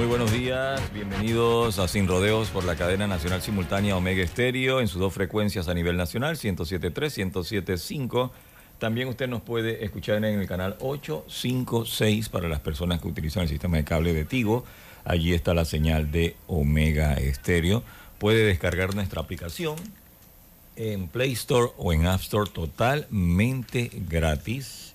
Muy buenos días, bienvenidos a Sin Rodeos por la cadena nacional simultánea Omega Estéreo en sus dos frecuencias a nivel nacional, 107.3, 107.5. También usted nos puede escuchar en el canal 856 para las personas que utilizan el sistema de cable de Tigo. Allí está la señal de Omega Estéreo. Puede descargar nuestra aplicación en Play Store o en App Store totalmente gratis.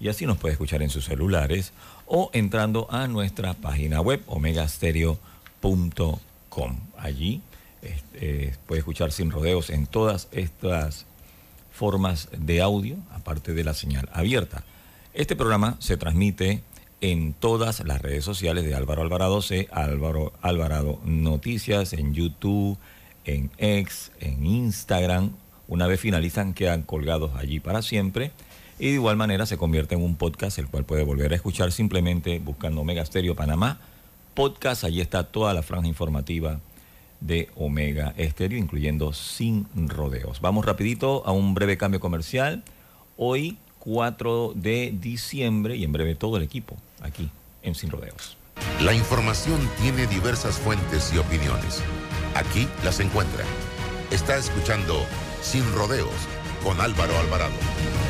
Y así nos puede escuchar en sus celulares o entrando a nuestra página web omegastereo.com. Allí eh, puede escuchar sin rodeos en todas estas formas de audio, aparte de la señal abierta. Este programa se transmite en todas las redes sociales de Álvaro Alvarado C, Álvaro Alvarado Noticias, en YouTube, en X, en Instagram. Una vez finalizan, quedan colgados allí para siempre. Y de igual manera se convierte en un podcast, el cual puede volver a escuchar simplemente buscando Omega Stereo Panamá. Podcast, allí está toda la franja informativa de Omega Stereo, incluyendo Sin Rodeos. Vamos rapidito a un breve cambio comercial. Hoy 4 de diciembre y en breve todo el equipo aquí en Sin Rodeos. La información tiene diversas fuentes y opiniones. Aquí las encuentra. Está escuchando Sin Rodeos con Álvaro Alvarado.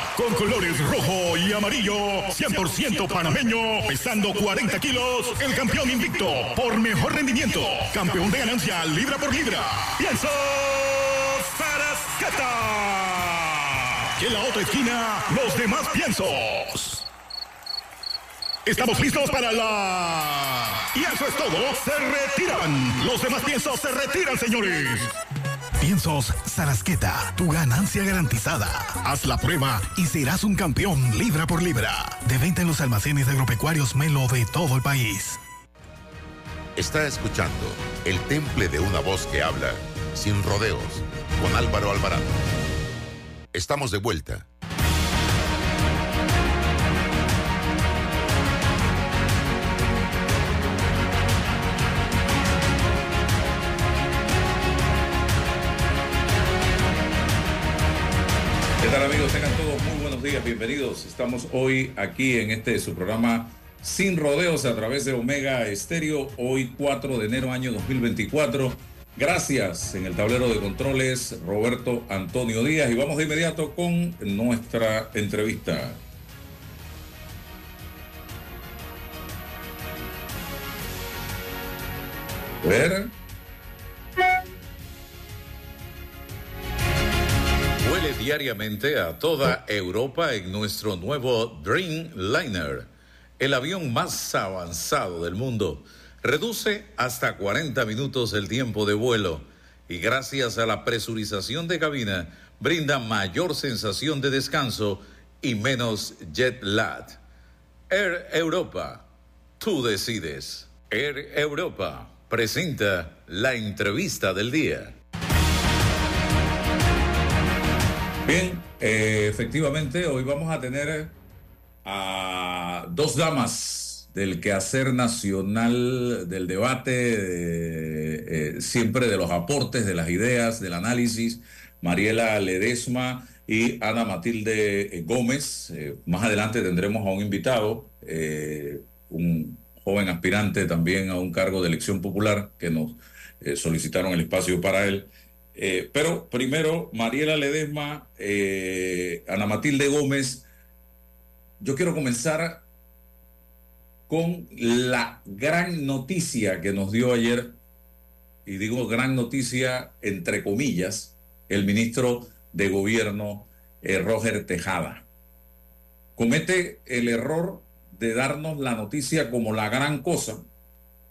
con colores rojo y amarillo, 100% panameño, pesando 40 kilos, el campeón invicto por mejor rendimiento, campeón de ganancia libra por libra. Pienso Sarascata. Y en la otra esquina, los demás piensos. Estamos listos para la... Y eso es todo, se retiran. Los demás piensos se retiran, señores. Piensos Sarasqueta, tu ganancia garantizada. Haz la prueba y serás un campeón libra por libra. De venta en los almacenes agropecuarios Melo de todo el país. Está escuchando el temple de una voz que habla sin rodeos con Álvaro Alvarado. Estamos de vuelta. Muy buenos días, bienvenidos. Estamos hoy aquí en este su programa Sin Rodeos a través de Omega Estéreo, hoy 4 de enero año 2024. Gracias en el tablero de controles Roberto Antonio Díaz y vamos de inmediato con nuestra entrevista. Ver. Diariamente a toda Europa en nuestro nuevo Dreamliner, el avión más avanzado del mundo. Reduce hasta 40 minutos el tiempo de vuelo y gracias a la presurización de cabina brinda mayor sensación de descanso y menos jet lag. Air Europa, tú decides. Air Europa presenta la entrevista del día. Bien, eh, efectivamente, hoy vamos a tener a dos damas del quehacer nacional, del debate, de, eh, siempre de los aportes, de las ideas, del análisis. Mariela Ledesma y Ana Matilde Gómez. Eh, más adelante tendremos a un invitado, eh, un joven aspirante también a un cargo de elección popular que nos solicitaron el espacio para él. Pero primero, Mariela Ledesma, Ana Matilde Gómez, yo quiero comenzar con la gran noticia que nos dio ayer, y digo gran noticia entre comillas, el ministro de Gobierno, eh, Roger Tejada. Comete el error de darnos la noticia como la gran cosa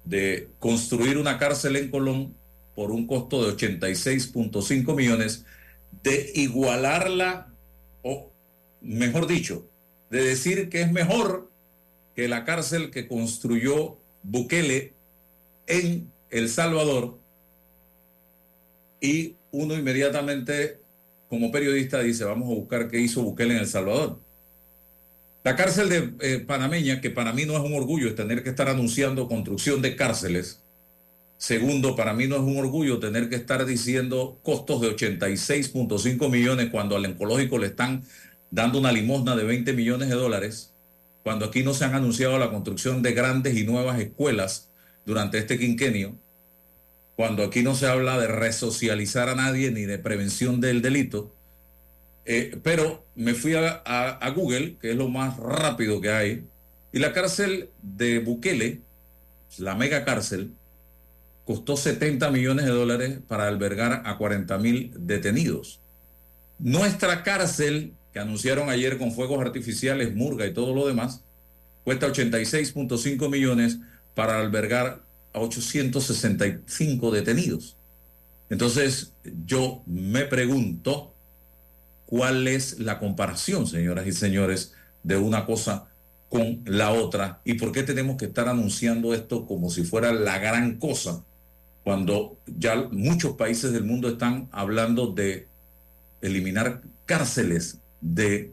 de construir una cárcel en Colón por un costo de 86.5 millones, de igualarla, o mejor dicho, de decir que es mejor que la cárcel que construyó Bukele en El Salvador y uno inmediatamente como periodista dice, vamos a buscar qué hizo Bukele en El Salvador. La cárcel de eh, panameña, que para mí no es un orgullo tener que estar anunciando construcción de cárceles. Segundo, para mí no es un orgullo tener que estar diciendo costos de 86.5 millones cuando al oncológico le están dando una limosna de 20 millones de dólares cuando aquí no se han anunciado la construcción de grandes y nuevas escuelas durante este quinquenio, cuando aquí no se habla de resocializar a nadie ni de prevención del delito, eh, pero me fui a, Google, que es lo más rápido que hay, y la cárcel de Bukele, la mega cárcel, costó 70 millones de dólares para albergar a 40 mil detenidos. Nuestra cárcel que anunciaron ayer con fuegos artificiales, Murga y todo lo demás, cuesta 86.5 millones para albergar a 865 detenidos. Entonces, yo me pregunto cuál es la comparación, señoras y señores, de una cosa con la otra y por qué tenemos que estar anunciando esto como si fuera la gran cosa cuando ya muchos países del mundo están hablando de eliminar cárceles de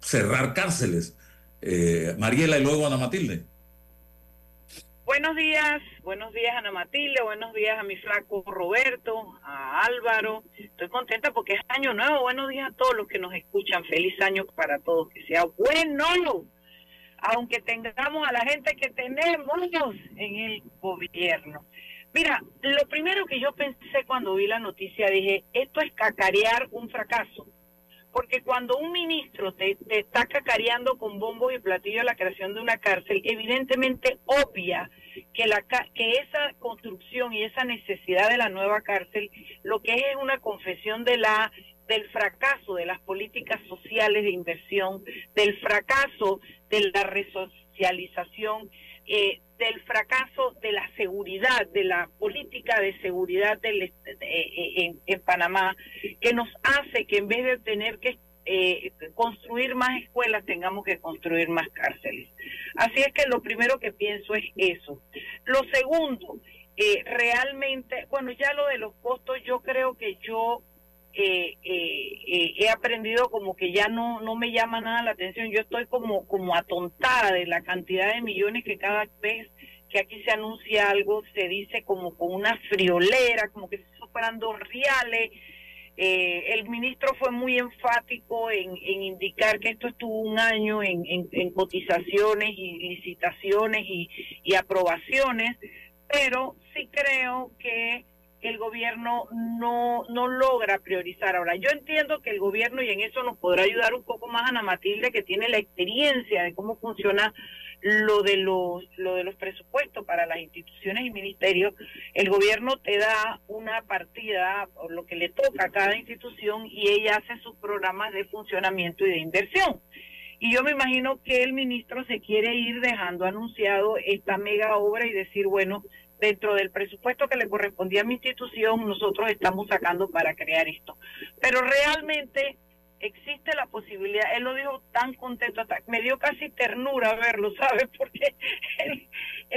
cerrar cárceles. Eh, Mariela y luego Ana Matilde. Buenos días, buenos días Ana Matilde, buenos días a mi flaco Roberto, a Álvaro. Estoy contenta porque es año nuevo. Buenos días a todos los que nos escuchan. Feliz año para todos. Que sea bueno, aunque tengamos a la gente que tenemos en el gobierno. Mira, lo primero que yo pensé cuando vi la noticia, dije, esto es cacarear un fracaso porque cuando un ministro te, está cacareando con bombos y platillos la creación de una cárcel, evidentemente obvia que, la, que esa construcción y esa necesidad de la nueva cárcel lo que es es una confesión de la del fracaso de las políticas sociales de inversión, del fracaso de la resocialización, eh, del fracaso de la seguridad, de la política de seguridad del, eh, eh, en, Panamá, que nos hace que en vez de tener que eh, construir más escuelas, tengamos que construir más cárceles. Así es que lo primero que pienso es eso. Lo segundo, realmente, bueno, ya lo de los costos, yo creo que yo eh, eh, he aprendido como que ya no, no me llama nada la atención. Yo estoy como, como atontada de la cantidad de millones que cada vez que aquí se anuncia algo se dice como con una friolera, como que se superan dos reales. Eh, el ministro fue muy enfático en, indicar que esto estuvo un año en, en, cotizaciones y licitaciones y, y aprobaciones, pero sí creo que el gobierno no, no logra priorizar. Ahora, yo entiendo que el gobierno, y en eso nos podrá ayudar un poco más Ana Matilde, que tiene la experiencia de cómo funciona lo de los lo de los presupuestos para las instituciones y ministerios, el gobierno te da una partida o lo que le toca a cada institución y ella hace sus programas de funcionamiento y de inversión. Y yo me imagino que el ministro se quiere ir dejando anunciado esta mega obra y decir, bueno, dentro del presupuesto que le correspondía a mi institución, nosotros estamos sacando para crear esto. Pero realmente existe la posibilidad, él lo dijo tan contento, hasta me dio casi ternura verlo, ¿sabes? Porque él,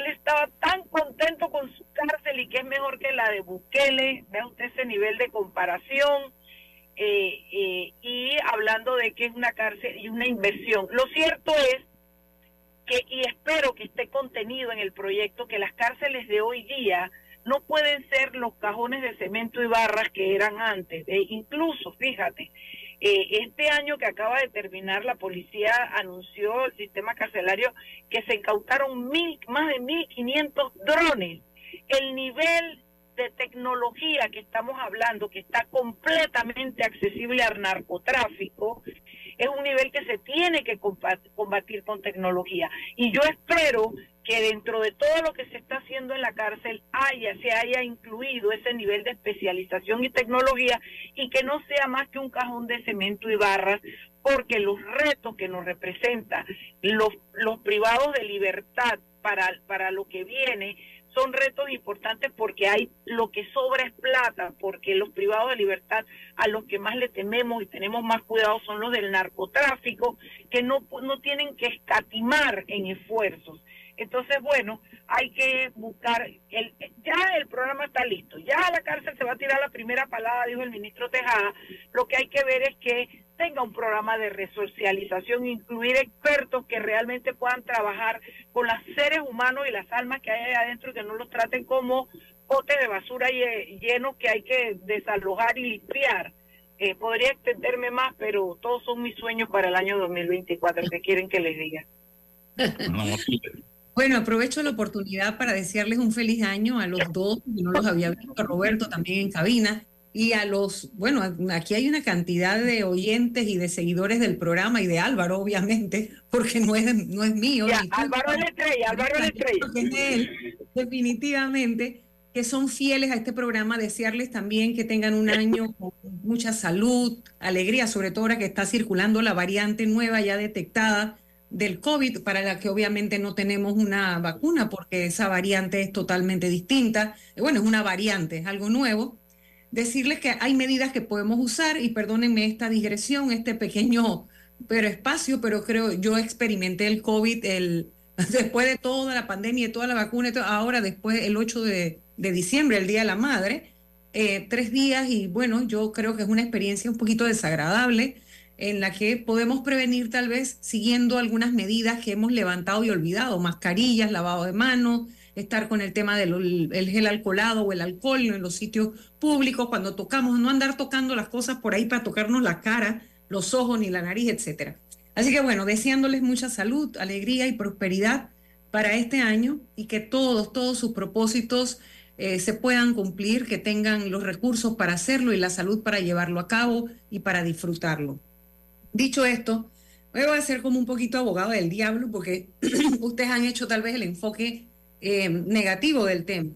estaba tan contento con su cárcel y que es mejor que la de Bukele, vea usted ese nivel de comparación. Eh, eh, y hablando de que es una cárcel y una inversión. Lo cierto es que, y esté contenido en el proyecto, que las cárceles de hoy día no pueden ser los cajones de cemento y barras que eran antes. E incluso, fíjate, eh, este año que acaba de terminar, la policía anunció el sistema carcelario que se incautaron mil, más de 1.500 drones. El nivel de tecnología que estamos hablando, que está completamente accesible al narcotráfico, es un nivel que se tiene que combatir con tecnología. Y yo espero que dentro de todo lo que se está haciendo en la cárcel haya, se haya incluido ese nivel de especialización y tecnología y que no sea más que un cajón de cemento y barras, porque los retos que nos representa los, los privados de libertad para, para lo que viene son retos importantes porque hay lo que sobra es plata, porque los privados de libertad a los que más le tememos y tenemos más cuidado son los del narcotráfico, que no, no tienen que escatimar en esfuerzos. Entonces, bueno, hay que buscar, el, ya el programa está listo, ya a la cárcel se va a tirar la primera palada, dijo el ministro Tejada, lo que hay que ver es que tenga un programa de resocialización, incluir expertos que realmente puedan trabajar con los seres humanos y las almas que hay ahí adentro, que no los traten como botes de basura llenos que hay que desalojar y limpiar. Eh, podría extenderme más, pero todos son mis sueños para el año 2024, que quieren que les diga. Bueno, aprovecho la oportunidad para desearles un feliz año a los dos, que no los había visto, a Roberto también en cabina, y a los, bueno, aquí hay una cantidad de oyentes y de seguidores del programa y de Álvaro, obviamente, porque no es, no es mío. Álvaro Álvaro es él, definitivamente, que son fieles a este programa, desearles también que tengan un año con mucha salud, alegría, sobre todo ahora que está circulando la variante nueva ya detectada del COVID, para la que obviamente no tenemos una vacuna porque esa variante es totalmente distinta. Bueno, es una variante, es algo nuevo. Decirles que hay medidas que podemos usar y perdónenme esta digresión, este pequeño pero espacio, pero creo yo experimenté el COVID el, después de toda la pandemia y toda la vacuna, ahora después el 8 de, de diciembre, el Día de la Madre, eh, tres días y bueno, yo creo que es una experiencia un poquito desagradable en la que podemos prevenir tal vez siguiendo algunas medidas que hemos levantado y olvidado, mascarillas, lavado de manos, estar con el tema del gel alcoholado o el alcohol en los sitios públicos cuando tocamos, no andar tocando las cosas por ahí para tocarnos la cara, los ojos ni la nariz, etcétera. Así que bueno, deseándoles mucha salud, alegría y prosperidad para este año y que todos, todos sus propósitos eh, se puedan cumplir, que tengan los recursos para hacerlo y la salud para llevarlo a cabo y para disfrutarlo. Dicho esto, voy a ser como un poquito abogado del diablo porque ustedes han hecho tal vez el enfoque eh, negativo del tema.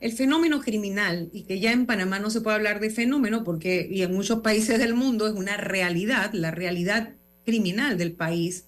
El fenómeno criminal, y que ya en Panamá no se puede hablar de fenómeno porque, y en muchos países del mundo es una realidad, la realidad criminal del país,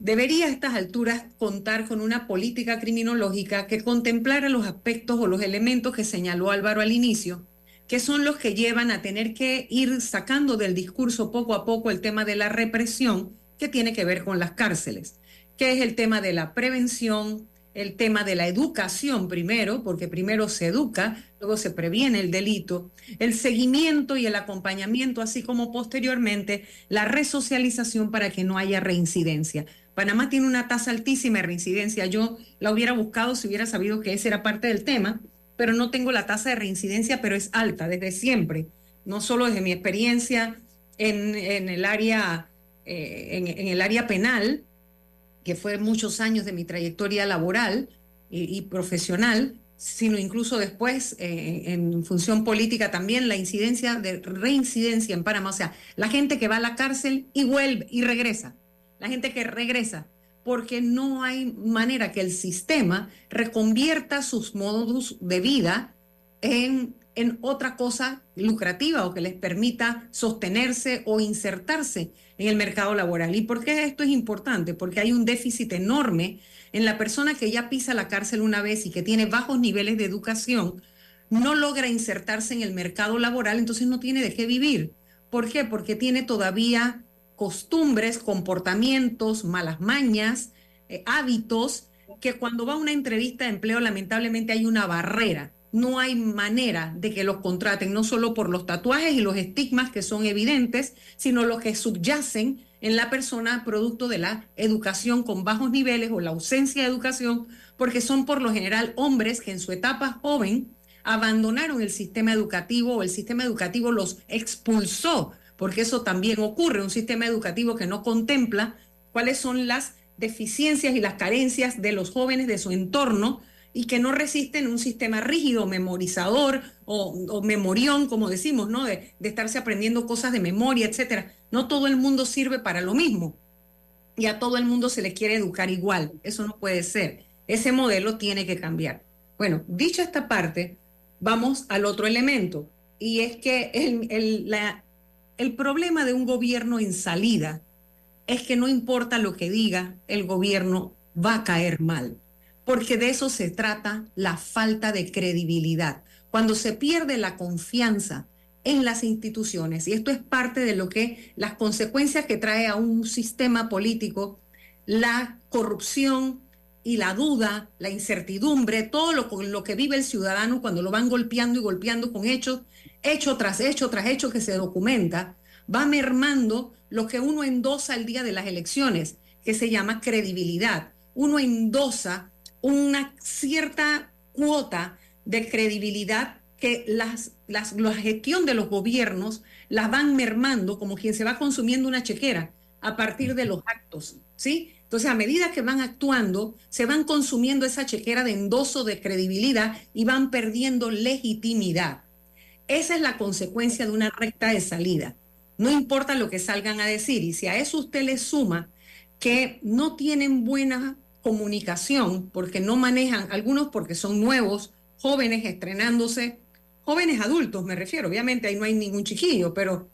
debería a estas alturas contar con una política criminológica que contemplara los aspectos o los elementos que señaló Álvaro al inicio, que son los que llevan a tener que ir sacando del discurso poco a poco el tema de la represión que tiene que ver con las cárceles, que es el tema de la prevención, el tema de la educación primero, porque primero se educa, luego se previene el delito, el seguimiento y el acompañamiento, así como posteriormente la resocialización para que no haya reincidencia. Panamá tiene una tasa altísima de reincidencia. Yo la hubiera buscado si hubiera sabido que ese era parte del tema, pero no tengo la tasa de reincidencia, pero es alta desde siempre, no solo desde mi experiencia en, el, área, eh, en, el área penal, que fue muchos años de mi trayectoria laboral y, profesional, sino incluso después eh, en función política también la incidencia de reincidencia en Panamá, o sea, la gente que va a la cárcel y vuelve y regresa, la gente que regresa porque no hay manera que el sistema reconvierta sus modos de vida en, en otra cosa lucrativa o que les permita sostenerse o insertarse en el mercado laboral. ¿Y por qué esto es importante? Porque hay un déficit enorme en la persona que ya pisa la cárcel una vez y que tiene bajos niveles de educación, no logra insertarse en el mercado laboral, entonces no tiene de qué vivir. ¿Por qué? Porque tiene todavía costumbres, comportamientos, malas mañas, eh, hábitos, que cuando va a una entrevista de empleo lamentablemente hay una barrera. No hay manera de que los contraten, no solo por los tatuajes y los estigmas que son evidentes, sino los que subyacen en la persona producto de la educación con bajos niveles o la ausencia de educación, porque son por lo general hombres que en su etapa joven abandonaron el sistema educativo o el sistema educativo los expulsó, porque eso también ocurre, un sistema educativo que no contempla cuáles son las deficiencias y las carencias de los jóvenes de su entorno y que no resisten un sistema rígido, memorizador o, memorión, como decimos, ¿no? De, de, estarse aprendiendo cosas de memoria, etcétera. No todo el mundo sirve para lo mismo y a todo el mundo se le quiere educar igual. Eso no puede ser. Ese modelo tiene que cambiar. Bueno, dicha esta parte, vamos al otro elemento y es que el, el, la, el problema de un gobierno en salida es que no importa lo que diga, el gobierno va a caer mal porque de eso se trata la falta de credibilidad. Cuando se pierde la confianza en las instituciones, y esto es parte de lo que las consecuencias que trae a un sistema político, la corrupción y la duda, la incertidumbre, todo lo, que vive el ciudadano cuando lo van golpeando y golpeando con hechos, hecho tras hecho tras hecho que se documenta, va mermando lo que uno endosa el día de las elecciones, que se llama credibilidad. Uno endosa una cierta cuota de credibilidad que las, las, la gestión de los gobiernos las van mermando como quien se va consumiendo una chequera a partir de los actos, ¿sí? Entonces, a medida que van actuando, se van consumiendo esa chequera de endoso de credibilidad y van perdiendo legitimidad. Esa es la consecuencia de una recta de salida. No importa lo que salgan a decir, y si a eso usted le suma que no tienen buena comunicación, porque no manejan, algunos porque son nuevos, jóvenes estrenándose, jóvenes adultos me refiero, obviamente ahí no hay ningún chiquillo, pero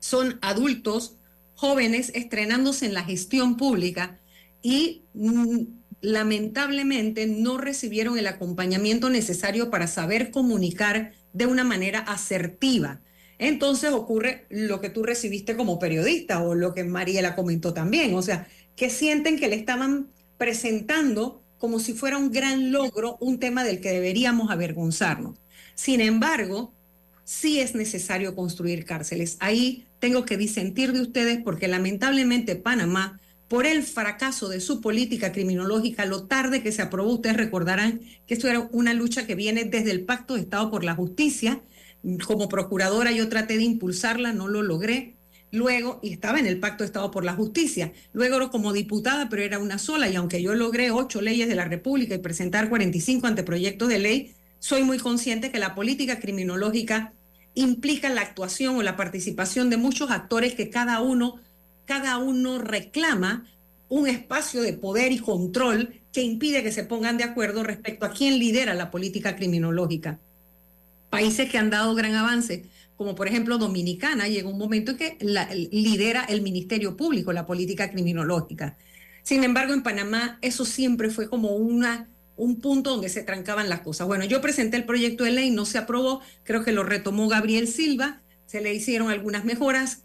son adultos jóvenes estrenándose en la gestión pública y mm, lamentablemente no recibieron el acompañamiento necesario para saber comunicar de una manera asertiva. Entonces ocurre lo que tú recibiste como periodista o lo que Mariela comentó también, o sea, que sienten que le estaban presentando como si fuera un gran logro un tema del que deberíamos avergonzarnos. Sin embargo, sí es necesario construir cárceles. Ahí tengo que disentir de ustedes porque lamentablemente Panamá, por el fracaso de su política criminológica, lo tarde que se aprobó, ustedes recordarán que esto era una lucha que viene desde el Pacto de Estado por la Justicia. Como procuradora yo traté de impulsarla, no lo logré luego, y estaba en el Pacto de Estado por la Justicia, luego como diputada, pero era una sola, y aunque yo logré ocho leyes de la República y presentar 45 anteproyectos de ley, soy muy consciente que la política criminológica implica la actuación o la participación de muchos actores que cada uno, cada uno reclama un espacio de poder y control que impide que se pongan de acuerdo respecto a quién lidera la política criminológica. Países que han dado gran avance como por ejemplo Dominicana, llega un momento en que lidera el Ministerio Público la política criminológica. Sin embargo, en Panamá eso siempre fue como una, un punto donde se trancaban las cosas. Bueno, yo presenté el proyecto de ley, no se aprobó, creo que lo retomó Gabriel Silva, se le hicieron algunas mejoras,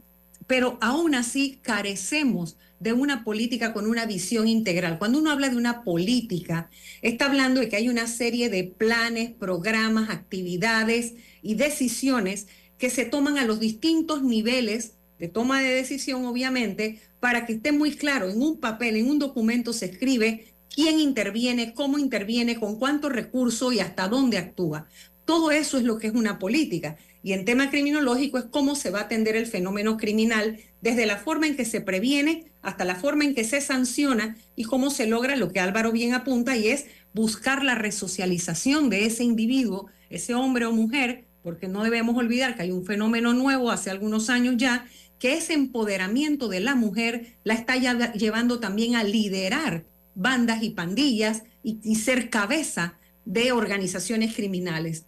pero aún así carecemos de una política con una visión integral. Cuando uno habla de una política, está hablando de que hay una serie de planes, programas, actividades y decisiones que se toman a los distintos niveles de toma de decisión, obviamente, para que esté muy claro, en un papel, en un documento se escribe quién interviene, cómo interviene, con cuántos recursos y hasta dónde actúa. Todo eso es lo que es una política. Y en tema criminológico es cómo se va a atender el fenómeno criminal, desde la forma en que se previene hasta la forma en que se sanciona y cómo se logra lo que Álvaro bien apunta y es buscar la resocialización de ese individuo, ese hombre o mujer, porque no debemos olvidar que hay un fenómeno nuevo hace algunos años ya, que ese empoderamiento de la mujer la está llevando también a liderar bandas y pandillas y, y ser cabeza de organizaciones criminales.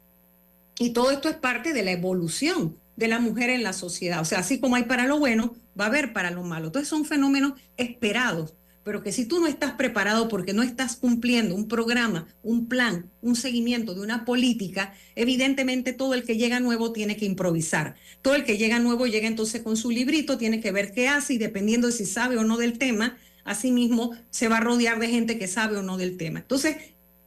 Y todo esto es parte de la evolución de la mujer en la sociedad. O sea, así como hay para lo bueno, va a haber para lo malo. Entonces son fenómenos esperados pero que si tú no estás preparado porque no estás cumpliendo un programa, un plan, un seguimiento de una política, evidentemente todo el que llega nuevo tiene que improvisar. Todo el que llega nuevo llega entonces con su librito, tiene que ver qué hace y dependiendo de si sabe o no del tema, asimismo se va a rodear de gente que sabe o no del tema. Entonces,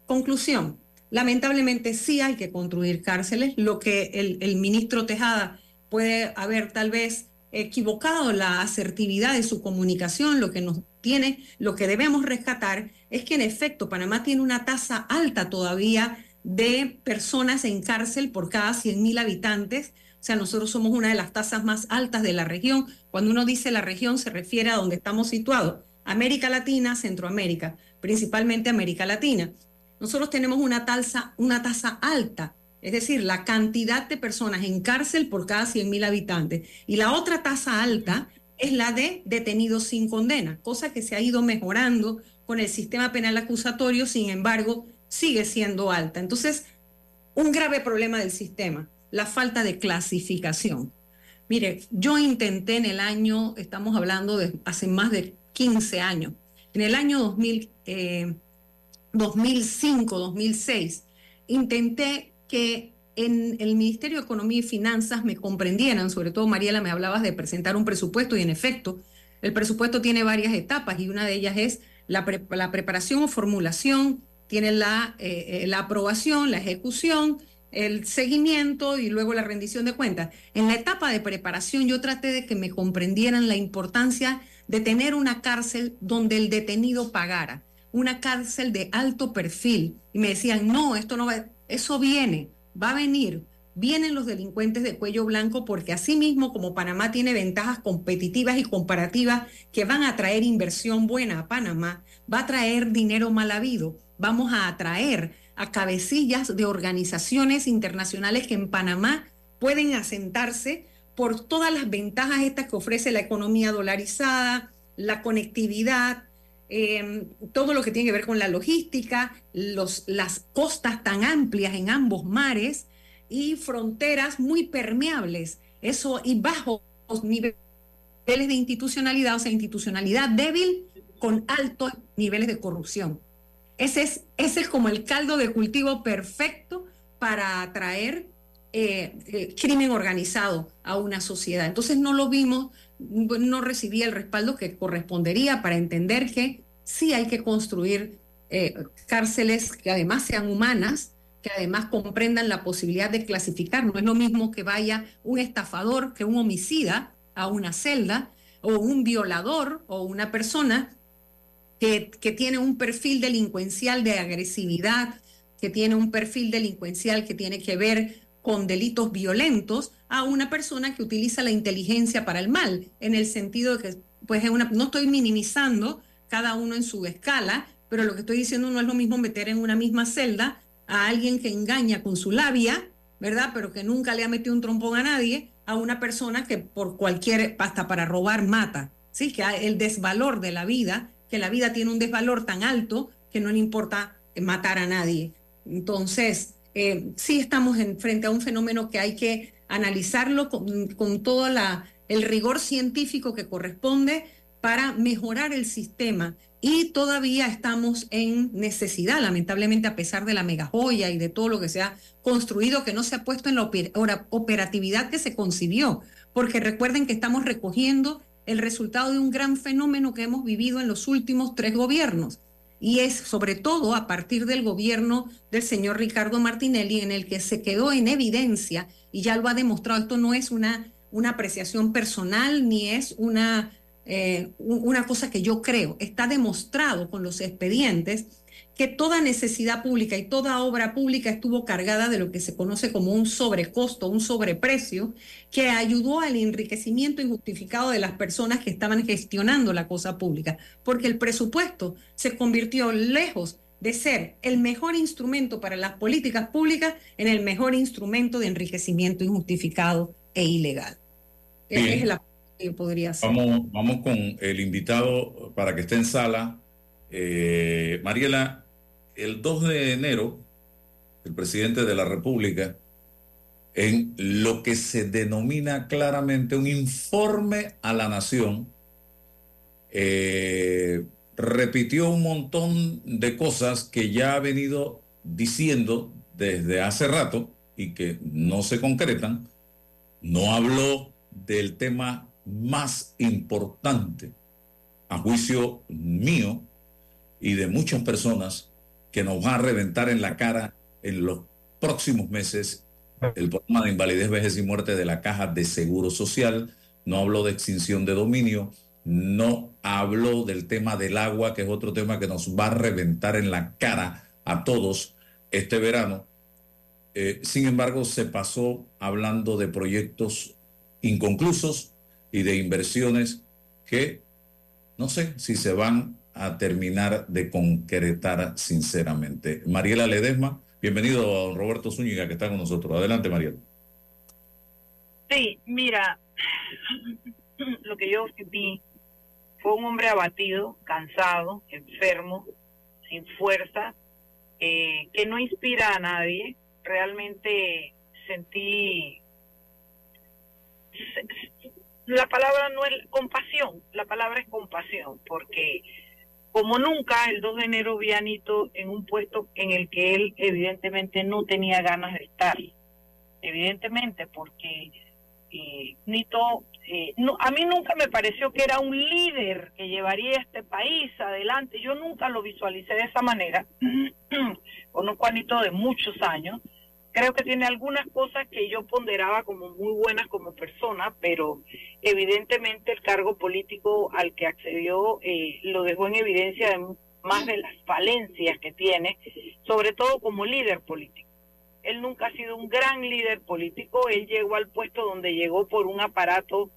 conclusión, lamentablemente sí hay que construir cárceles. Lo que el, el ministro Tejada puede haber tal vez equivocado la asertividad de su comunicación, lo que nos tiene, lo que debemos rescatar es que en efecto Panamá tiene una tasa alta todavía de personas en cárcel por cada 100.000 habitantes. O sea, nosotros somos una de las tasas más altas de la región. Cuando uno dice la región se refiere a donde estamos situados. América Latina, Centroamérica, principalmente América Latina. Nosotros tenemos una tasa, una tasa alta es decir, la cantidad de personas en cárcel por cada 100.000 habitantes. Y la otra tasa alta es la de detenidos sin condena, cosa que se ha ido mejorando con el sistema penal acusatorio, sin embargo, sigue siendo alta. Entonces, un grave problema del sistema, la falta de clasificación. Mire, yo intenté en el año, estamos hablando de hace más de 15 años, en el año 2000, 2005, 2006, intenté que en el Ministerio de Economía y Finanzas me comprendieran, sobre todo Mariela, me hablabas de presentar un presupuesto y en efecto, el presupuesto tiene varias etapas y una de ellas es la, preparación o formulación, tiene la, eh, eh, la aprobación, la ejecución, el seguimiento y luego la rendición de cuentas. En la etapa de preparación yo traté de que me comprendieran la importancia de tener una cárcel donde el detenido pagara, una cárcel de alto perfil. Y me decían, no, esto no va, eso viene, va a venir. Vienen los delincuentes de cuello blanco porque así mismo como Panamá tiene ventajas competitivas y comparativas que van a traer inversión buena a Panamá, va a traer dinero mal habido. Vamos a atraer a cabecillas de organizaciones internacionales que en Panamá pueden asentarse por todas las ventajas estas que ofrece la economía dolarizada, la conectividad, Em, todo lo que tiene que ver con la logística, las costas tan amplias en ambos mares y fronteras muy permeables. Eso y bajos niveles de institucionalidad, o sea, institucionalidad débil con altos niveles de corrupción. Ese es, ese es como el caldo de cultivo perfecto para atraer eh, eh, crimen organizado a una sociedad. Entonces no lo vimos, no recibía el respaldo que correspondería para entender que sí hay que construir eh, cárceles que además sean humanas, que además comprendan la posibilidad de clasificar. No es lo mismo que vaya un estafador que un homicida a una celda, o un violador o una persona que, que tiene un perfil delincuencial de agresividad, que tiene un perfil delincuencial que tiene que ver con delitos violentos, a una persona que utiliza la inteligencia para el mal, en el sentido de que, pues, no estoy minimizando cada uno en su escala, pero lo que estoy diciendo no es lo mismo meter en una misma celda a alguien que engaña con su labia, ¿verdad? Pero que nunca le ha metido un trompón a nadie, a una persona que por cualquier, hasta para robar, mata. Sí, que el desvalor de la vida, que la vida tiene un desvalor tan alto que no le importa matar a nadie. Entonces, eh, sí estamos en, frente a un fenómeno que hay que analizarlo con, todo la, el rigor científico que corresponde para mejorar el sistema y todavía estamos en necesidad, lamentablemente, a pesar de la mega joya y de todo lo que se ha construido, que no se ha puesto en la operatividad que se concibió, porque recuerden que estamos recogiendo el resultado de un gran fenómeno que hemos vivido en los últimos tres gobiernos. Y es sobre todo a partir del gobierno del señor Ricardo Martinelli, en el que se quedó en evidencia, y ya lo ha demostrado, esto no es una, una apreciación personal, ni es una eh, una cosa que yo creo, está demostrado con los expedientes que toda necesidad pública y toda obra pública estuvo cargada de lo que se conoce como un sobrecosto, un sobreprecio, que ayudó al enriquecimiento injustificado de las personas que estaban gestionando la cosa pública, porque el presupuesto se convirtió lejos de ser el mejor instrumento para las políticas públicas en el mejor instrumento de enriquecimiento injustificado e ilegal. es la podría Vamos, vamos con el invitado para que esté en sala. Eh, Mariela, el 2 de enero, el presidente de la República, en lo que se denomina claramente un informe a la nación, eh, repitió un montón de cosas que ya ha venido diciendo desde hace rato y que no se concretan. No habló del tema más importante, a juicio mío y de muchas personas, que nos va a reventar en la cara en los próximos meses el problema de invalidez, vejez y muerte de la Caja de Seguro Social, no habló de extinción de dominio, no habló del tema del agua, que es otro tema que nos va a reventar en la cara a todos este verano. Eh, sin embargo, se pasó hablando de proyectos inconclusos y de inversiones que no sé si se van a terminar de concretar sinceramente. Mariela Ledesma, bienvenido a don Roberto Zúñiga que está con nosotros. Adelante, Mariela. Sí, mira, lo que yo vi fue un hombre abatido, cansado, enfermo, sin fuerza, eh, que no inspira a nadie. Realmente sentí la palabra no es compasión, la palabra es compasión, porque como nunca el 2 de enero vi a Nito en un puesto en el que él evidentemente no tenía ganas de estar, evidentemente, porque eh, Nito, eh, no, a mí nunca me pareció que era un líder que llevaría este país adelante, yo nunca lo visualicé de esa manera, conozco a Nito de muchos años, creo que tiene algunas cosas que yo ponderaba como muy buenas como persona, pero evidentemente el cargo político al que accedió eh, lo dejó en evidencia de más de las falencias que tiene, sobre todo como líder político. Él nunca ha sido un gran líder político, él llegó al puesto donde llegó por un aparato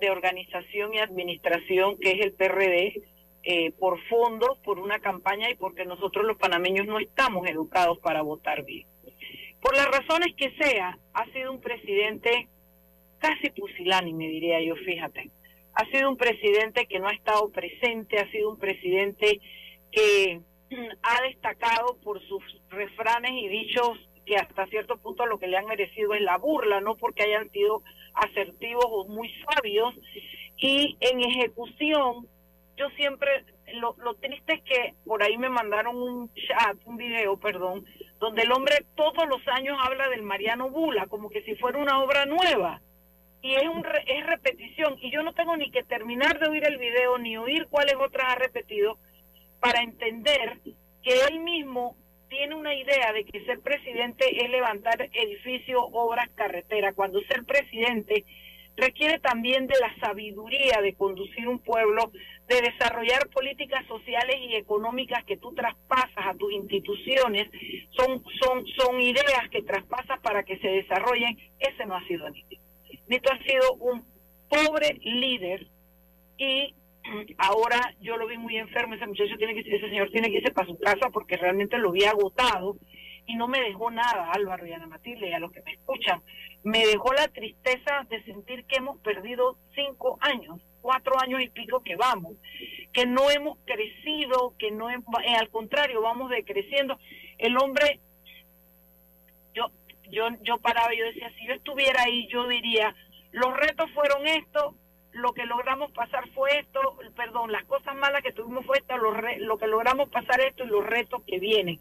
de organización y administración que es el PRD, eh, por fondos, por una campaña y porque nosotros los panameños no estamos educados para votar bien. Por las razones que sea, ha sido un presidente casi pusilánime, diría yo, fíjate. Ha sido un presidente que no ha estado presente, ha sido un presidente que ha destacado por sus refranes y dichos que hasta cierto punto lo que le han merecido es la burla, no porque hayan sido asertivos o muy sabios. Y en ejecución, yo siempre, lo, lo triste es que por ahí me mandaron un chat, un video, perdón, donde el hombre todos los años habla del Mariano Bula, como que si fuera una obra nueva. Y es, un es repetición. Y yo no tengo ni que terminar de oír el video, ni oír cuáles otras ha repetido, para entender que él mismo tiene una idea de que ser presidente es levantar edificios, obras, carreteras, cuando ser presidente requiere también de la sabiduría de conducir un pueblo, de desarrollar políticas sociales y económicas que tú traspasas a tus instituciones, son, son, son ideas que traspasas para que se desarrollen. Ese no ha sido Nito. Nito ha sido un pobre líder y ahora yo lo vi muy enfermo, ese muchacho tiene que ese señor tiene que irse para su casa porque realmente lo vi agotado y no me dejó nada, Álvaro y Ana Matilde, y a los que me escuchan, me dejó la tristeza de sentir que hemos perdido cinco años, cuatro años y pico que vamos, que no hemos crecido, que no hemos, eh, al contrario, vamos decreciendo. El hombre, yo, yo, yo paraba y yo decía, si yo estuviera ahí, yo diría, los retos fueron estos, lo que logramos pasar fue esto, perdón, las cosas malas que tuvimos fue esto, lo, lo que logramos pasar esto y los retos que vienen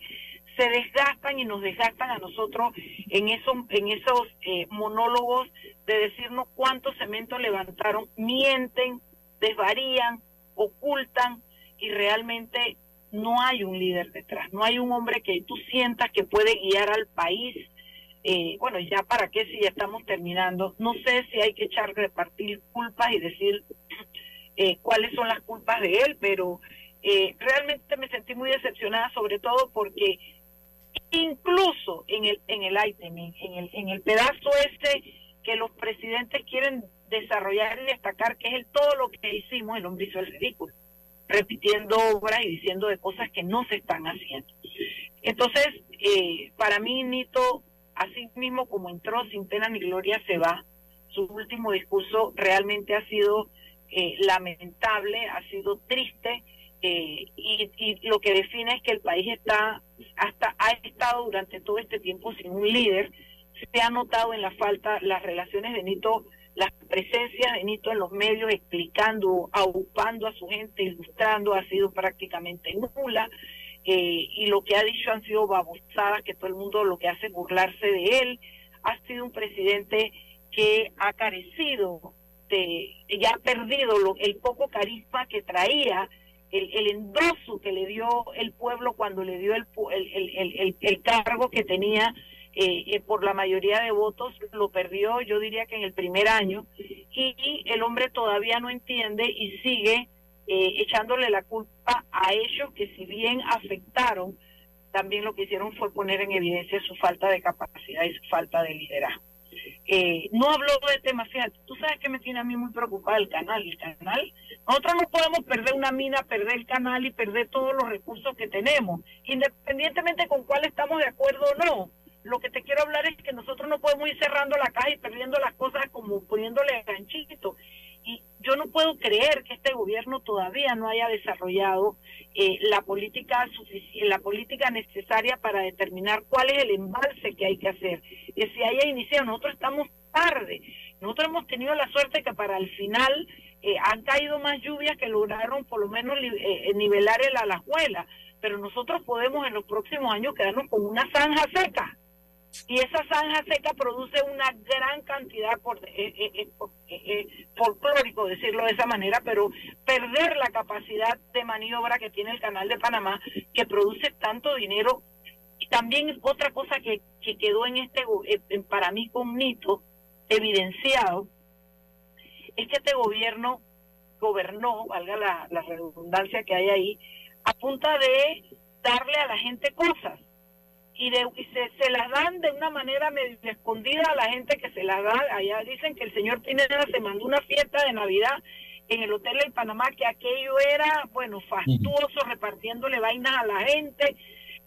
se desgastan y nos desgastan a nosotros en esos, en esos eh, monólogos de decirnos cuántos cementos levantaron, mienten, desvarían, ocultan y realmente no hay un líder detrás, no hay un hombre que tú sientas que puede guiar al país. Eh, bueno, ya para qué si ya estamos terminando, no sé si hay que echar repartir culpas y decir eh, cuáles son las culpas de él, pero realmente me sentí muy decepcionada, sobre todo porque incluso en el en el item, en el, en el pedazo este que los presidentes quieren desarrollar y destacar, que es el todo lo que hicimos, el hombre hizo el ridículo, repitiendo obras y diciendo de cosas que no se están haciendo. Entonces, eh, para mí, Nito, así mismo como entró sin pena ni gloria, se va. Su último discurso realmente ha sido eh, lamentable, ha sido triste eh, y, lo que define es que el país está hasta ha estado durante todo este tiempo sin un líder. Se ha notado en la falta las relaciones de Nito las presencias de Nito en los medios explicando aupando a su gente ilustrando ha sido prácticamente nula. Eh, y lo que ha dicho han sido babosadas que todo el mundo lo que hace es burlarse de él. Ha sido un presidente que ha carecido de ya ha perdido lo, el poco carisma que traía el, el endoso que le dio el pueblo cuando le dio el, el, el, cargo que tenía eh, eh, por la mayoría de votos lo perdió, yo diría que en el primer año, y, el hombre todavía no entiende y sigue eh, echándole la culpa a ellos que si bien afectaron, también lo que hicieron fue poner en evidencia su falta de capacidad y su falta de liderazgo. Eh, no habló de temas, fíjate, tú sabes que me tiene a mí muy preocupada el canal, el canal, nosotros no podemos perder una mina, perder el canal y perder todos los recursos que tenemos, independientemente con cuál estamos de acuerdo o no. Lo que te quiero hablar es que nosotros no podemos ir cerrando la caja y perdiendo las cosas como poniéndole ganchito. Y yo no puedo creer que este gobierno todavía no haya desarrollado eh, la política la política necesaria para determinar cuál es el embalse que hay que hacer. Y si haya iniciado, nosotros estamos tarde. Nosotros hemos tenido la suerte que para el final eh, han caído más lluvias que lograron por lo menos eh, nivelar el alajuela, pero nosotros podemos en los próximos años quedarnos con una zanja seca y esa zanja seca produce una gran cantidad por, eh, eh, eh, folclórico, decirlo de esa manera, pero perder la capacidad de maniobra que tiene el canal de Panamá, que produce tanto dinero. Y también otra cosa que, que quedó en este, para mí con mito, evidenciado, es que este gobierno gobernó, valga la, la redundancia que hay ahí, a punta de darle a la gente cosas y, de, se, las dan de una manera medio escondida a la gente que se las da. Allá dicen que el señor Pineda se mandó una fiesta de Navidad en el Hotel del Panamá, que aquello era, bueno, fastuoso, repartiéndole vainas a la gente,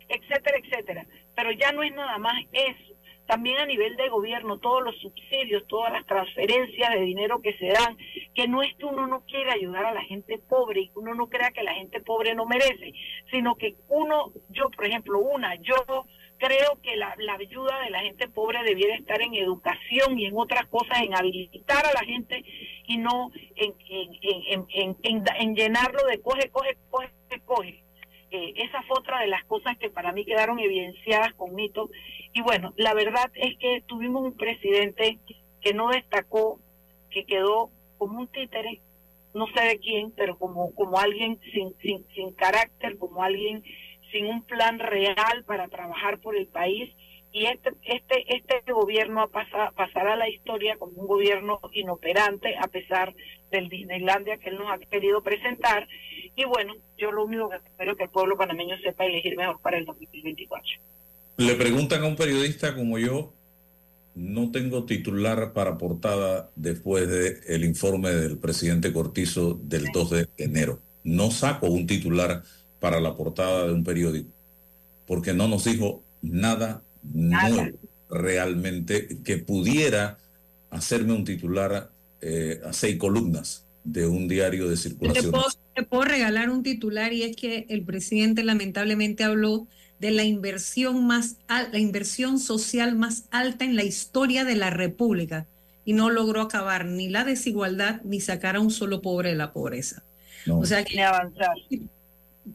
etcétera, etcétera. Pero ya no es nada más eso. También a nivel de gobierno, todos los subsidios, todas las transferencias de dinero que se dan, que no es que uno no quiera ayudar a la gente pobre y que uno no crea que la gente pobre no merece, sino que uno, yo, por ejemplo, una, yo creo que la, ayuda de la gente pobre debiera estar en educación y en otras cosas, en habilitar a la gente y no en, en, llenarlo de coge, coge, coge, coge. Eh, esa fue otra de las cosas que para mí quedaron evidenciadas con Mito. Y bueno, la verdad es que tuvimos un presidente que no destacó, que quedó como un títere, no sé de quién, pero como, como alguien sin, sin, sin carácter, como alguien sin un plan real para trabajar por el país. Y este este este gobierno pasará a la historia como un gobierno inoperante a pesar del Disneylandia que él nos ha querido presentar. Y bueno yo lo único que espero es que el pueblo panameño sepa elegir mejor para el 2024 le preguntan a un periodista como yo no tengo titular para portada después del el informe del presidente Cortizo del 2 de enero. No saco un titular para la portada de un periódico, porque no nos dijo nada, nuevo realmente que pudiera hacerme un titular eh, a seis columnas de un diario de circulación. Te puedo, regalar un titular y es que el presidente lamentablemente habló de la inversión más la inversión social más alta en la historia de la República y no logró acabar ni la desigualdad ni sacar a un solo pobre de la pobreza. O sea que avanzar.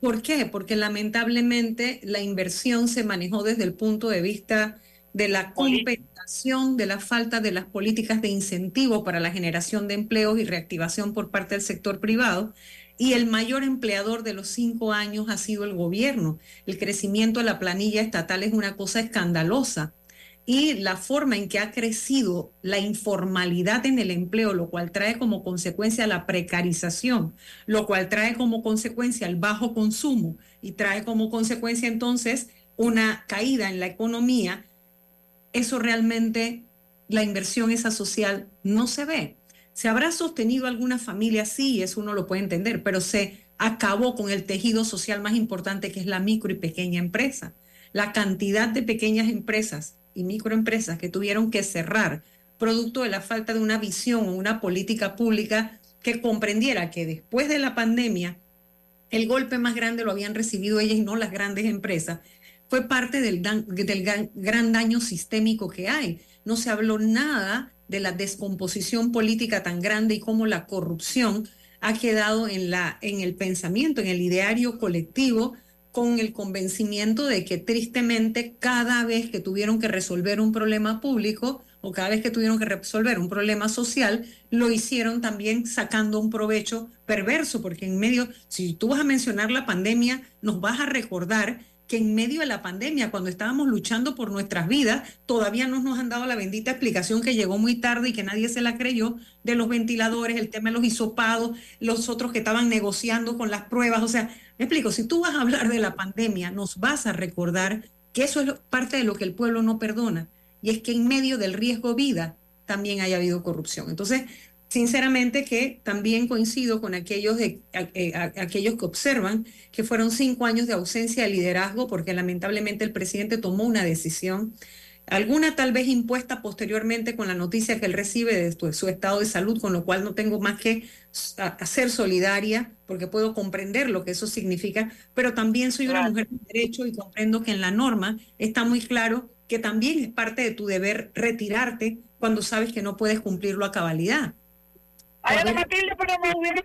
¿Por qué? Porque lamentablemente la inversión se manejó desde el punto de vista de la compensación de la falta de las políticas de incentivo para la generación de empleos y reactivación por parte del sector privado. Y el mayor empleador de los cinco años ha sido el gobierno. El crecimiento de la planilla estatal es una cosa escandalosa y la forma en que ha crecido la informalidad en el empleo, lo cual trae como consecuencia la precarización, lo cual trae como consecuencia el bajo consumo y trae como consecuencia entonces una caída en la economía, eso realmente, la inversión esa social no se ve. Se habrá sostenido alguna familia, sí, eso uno lo puede entender, pero se acabó con el tejido social más importante que es la micro y pequeña empresa. La cantidad de pequeñas empresas y microempresas que tuvieron que cerrar producto de la falta de una visión o una política pública que comprendiera que después de la pandemia el golpe más grande lo habían recibido ellas y no las grandes empresas, fue parte del, del gran daño sistémico que hay. No se habló nada de la descomposición política tan grande y cómo la corrupción ha quedado en, la, en el pensamiento, en el ideario colectivo con el convencimiento de que tristemente cada vez que tuvieron que resolver un problema público o cada vez que tuvieron que resolver un problema social, lo hicieron también sacando un provecho perverso, porque en medio, si tú vas a mencionar la pandemia, nos vas a recordar que en medio de la pandemia, cuando estábamos luchando por nuestras vidas, todavía no nos han dado la bendita explicación que llegó muy tarde y que nadie se la creyó de los ventiladores, el tema de los hisopados, los otros que estaban negociando con las pruebas. O sea, me explico, si tú vas a hablar de la pandemia, nos vas a recordar que eso es parte de lo que el pueblo no perdona, y es que en medio del riesgo vida también haya habido corrupción. Entonces, sinceramente que también coincido con aquellos, de, eh, aquellos que observan que fueron cinco años de ausencia de liderazgo porque lamentablemente el presidente tomó una decisión, alguna tal vez impuesta posteriormente con la noticia que él recibe de su, estado de salud, con lo cual no tengo más que hacer solidaria porque puedo comprender lo que eso significa, pero también soy una mujer de derecho y comprendo que en la norma está muy claro que también es parte de tu deber retirarte cuando sabes que no puedes cumplirlo a cabalidad. Matilde, pero no hubiera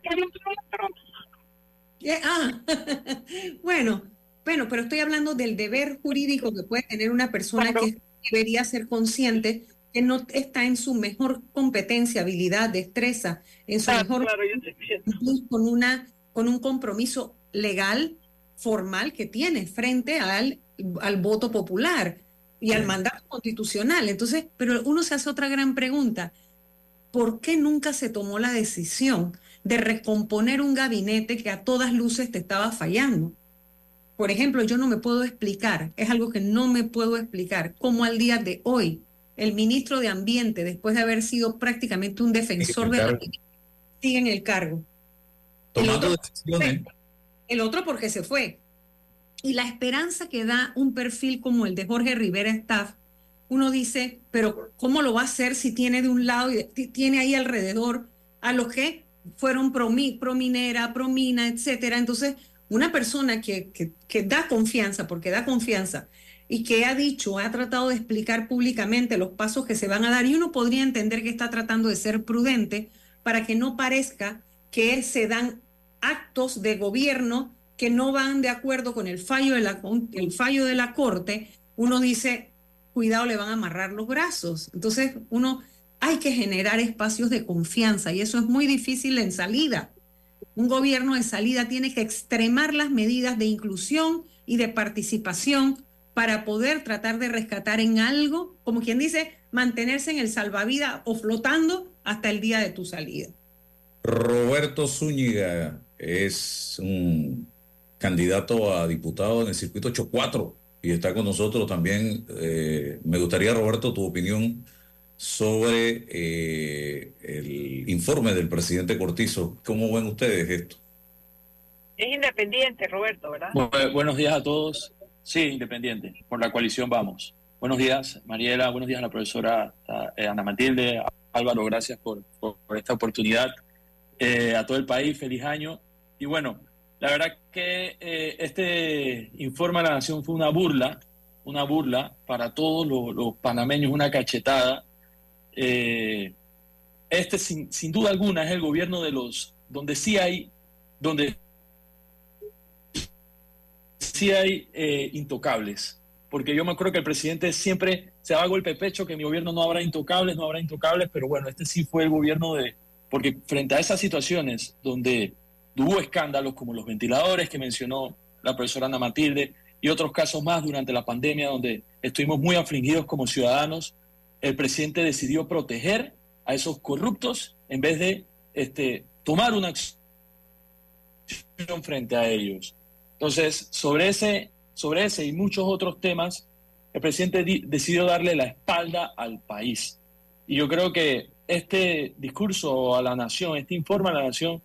Ah, bueno, bueno, pero estoy hablando del deber jurídico que puede tener una persona que debería ser consciente que no está en su mejor competencia, habilidad, destreza, en su mejor con una con un compromiso legal formal que tiene frente al, al voto popular y al mandato constitucional. Entonces, pero uno se hace otra gran pregunta. ¿Por qué nunca se tomó la decisión de recomponer un gabinete que a todas luces te estaba fallando? Por ejemplo, yo no me puedo explicar, es algo que no me puedo explicar, cómo al día de hoy el ministro de Ambiente, después de haber sido prácticamente un defensor de la sigue en el cargo. El otro, el otro porque se fue. Y la esperanza que da un perfil como el de Jorge Rivera Staff uno dice, pero ¿cómo lo va a hacer si tiene de un lado y tiene ahí alrededor a los que fueron pro, minera, pro mina, etcétera? Entonces, una persona que, que, da confianza, porque da confianza, y que ha dicho, ha tratado de explicar públicamente los pasos que se van a dar, y uno podría entender que está tratando de ser prudente para que no parezca que se dan actos de gobierno que no van de acuerdo con el fallo el fallo de la Corte, uno dice, cuidado, le van a amarrar los brazos. Entonces, uno hay que generar espacios de confianza y eso es muy difícil en salida. Un gobierno de salida tiene que extremar las medidas de inclusión y de participación para poder tratar de rescatar en algo, como quien dice, mantenerse en el salvavidas o flotando hasta el día de tu salida. Roberto Zúñiga es un candidato a diputado en el circuito 84 y está con nosotros también. Eh, me gustaría, Roberto, tu opinión sobre eh, el informe del presidente Cortizo. ¿Cómo ven ustedes esto? Es independiente, Roberto, ¿verdad? buenos días a todos. Sí, independiente. Por la coalición vamos. Buenos días, Mariela. Buenos días a la profesora eh, Ana Matilde. Álvaro, gracias por, por, esta oportunidad. a todo el país, feliz año. Y bueno, la verdad que eh, este informe a la Nación fue una burla, una burla para todos los, panameños, una cachetada. Eh, este, sin, duda alguna, es el gobierno de los, donde sí hay, donde sí hay eh, intocables. Porque yo me acuerdo que el presidente siempre se va a golpe de pecho que mi gobierno no habrá intocables, no habrá intocables, pero bueno, este sí fue el gobierno de, porque frente a esas situaciones donde Hubo escándalos como los ventiladores que mencionó la profesora Ana Matilde y otros casos más durante la pandemia donde estuvimos muy afligidos como ciudadanos. El presidente decidió proteger a esos corruptos en vez de este, tomar una acción frente a ellos. Entonces, sobre ese, sobre ese y muchos otros temas, el presidente decidió darle la espalda al país. Y yo creo que este discurso a la nación, este informe a la nación,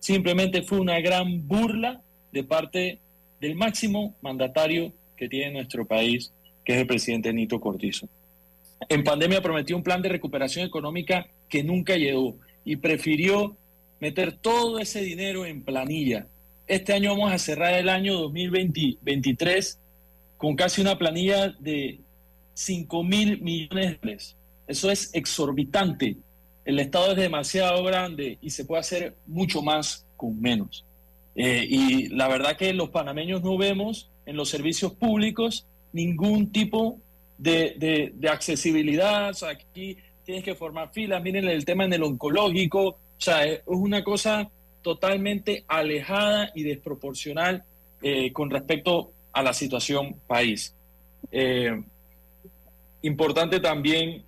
simplemente fue una gran burla de parte del máximo mandatario que tiene nuestro país, que es el presidente Nito Cortizo. En pandemia prometió un plan de recuperación económica que nunca llegó y prefirió meter todo ese dinero en planilla. Este año vamos a cerrar el año 2023 con casi una planilla de 5 mil millones de dólares. Eso es exorbitante el Estado es demasiado grande y se puede hacer mucho más con menos. Eh, y la verdad que los panameños no vemos en los servicios públicos ningún tipo de, accesibilidad. O sea, aquí tienes que formar filas, miren el tema en el oncológico. O sea, es una cosa totalmente alejada y desproporcional eh, con respecto a la situación país. Eh, importante también,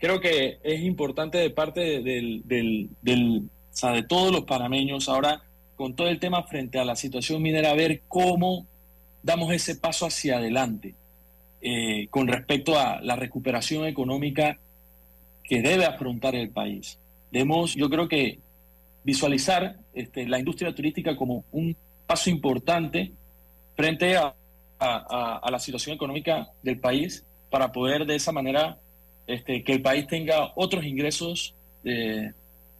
creo que es importante de parte del, del, de todos los panameños ahora, con todo el tema frente a la situación minera, ver cómo damos ese paso hacia adelante eh, con respecto a la recuperación económica que debe afrontar el país. Debemos, yo creo que visualizar este, la industria turística como un paso importante frente a, la situación económica del país para poder de esa manera este, que el país tenga otros ingresos de,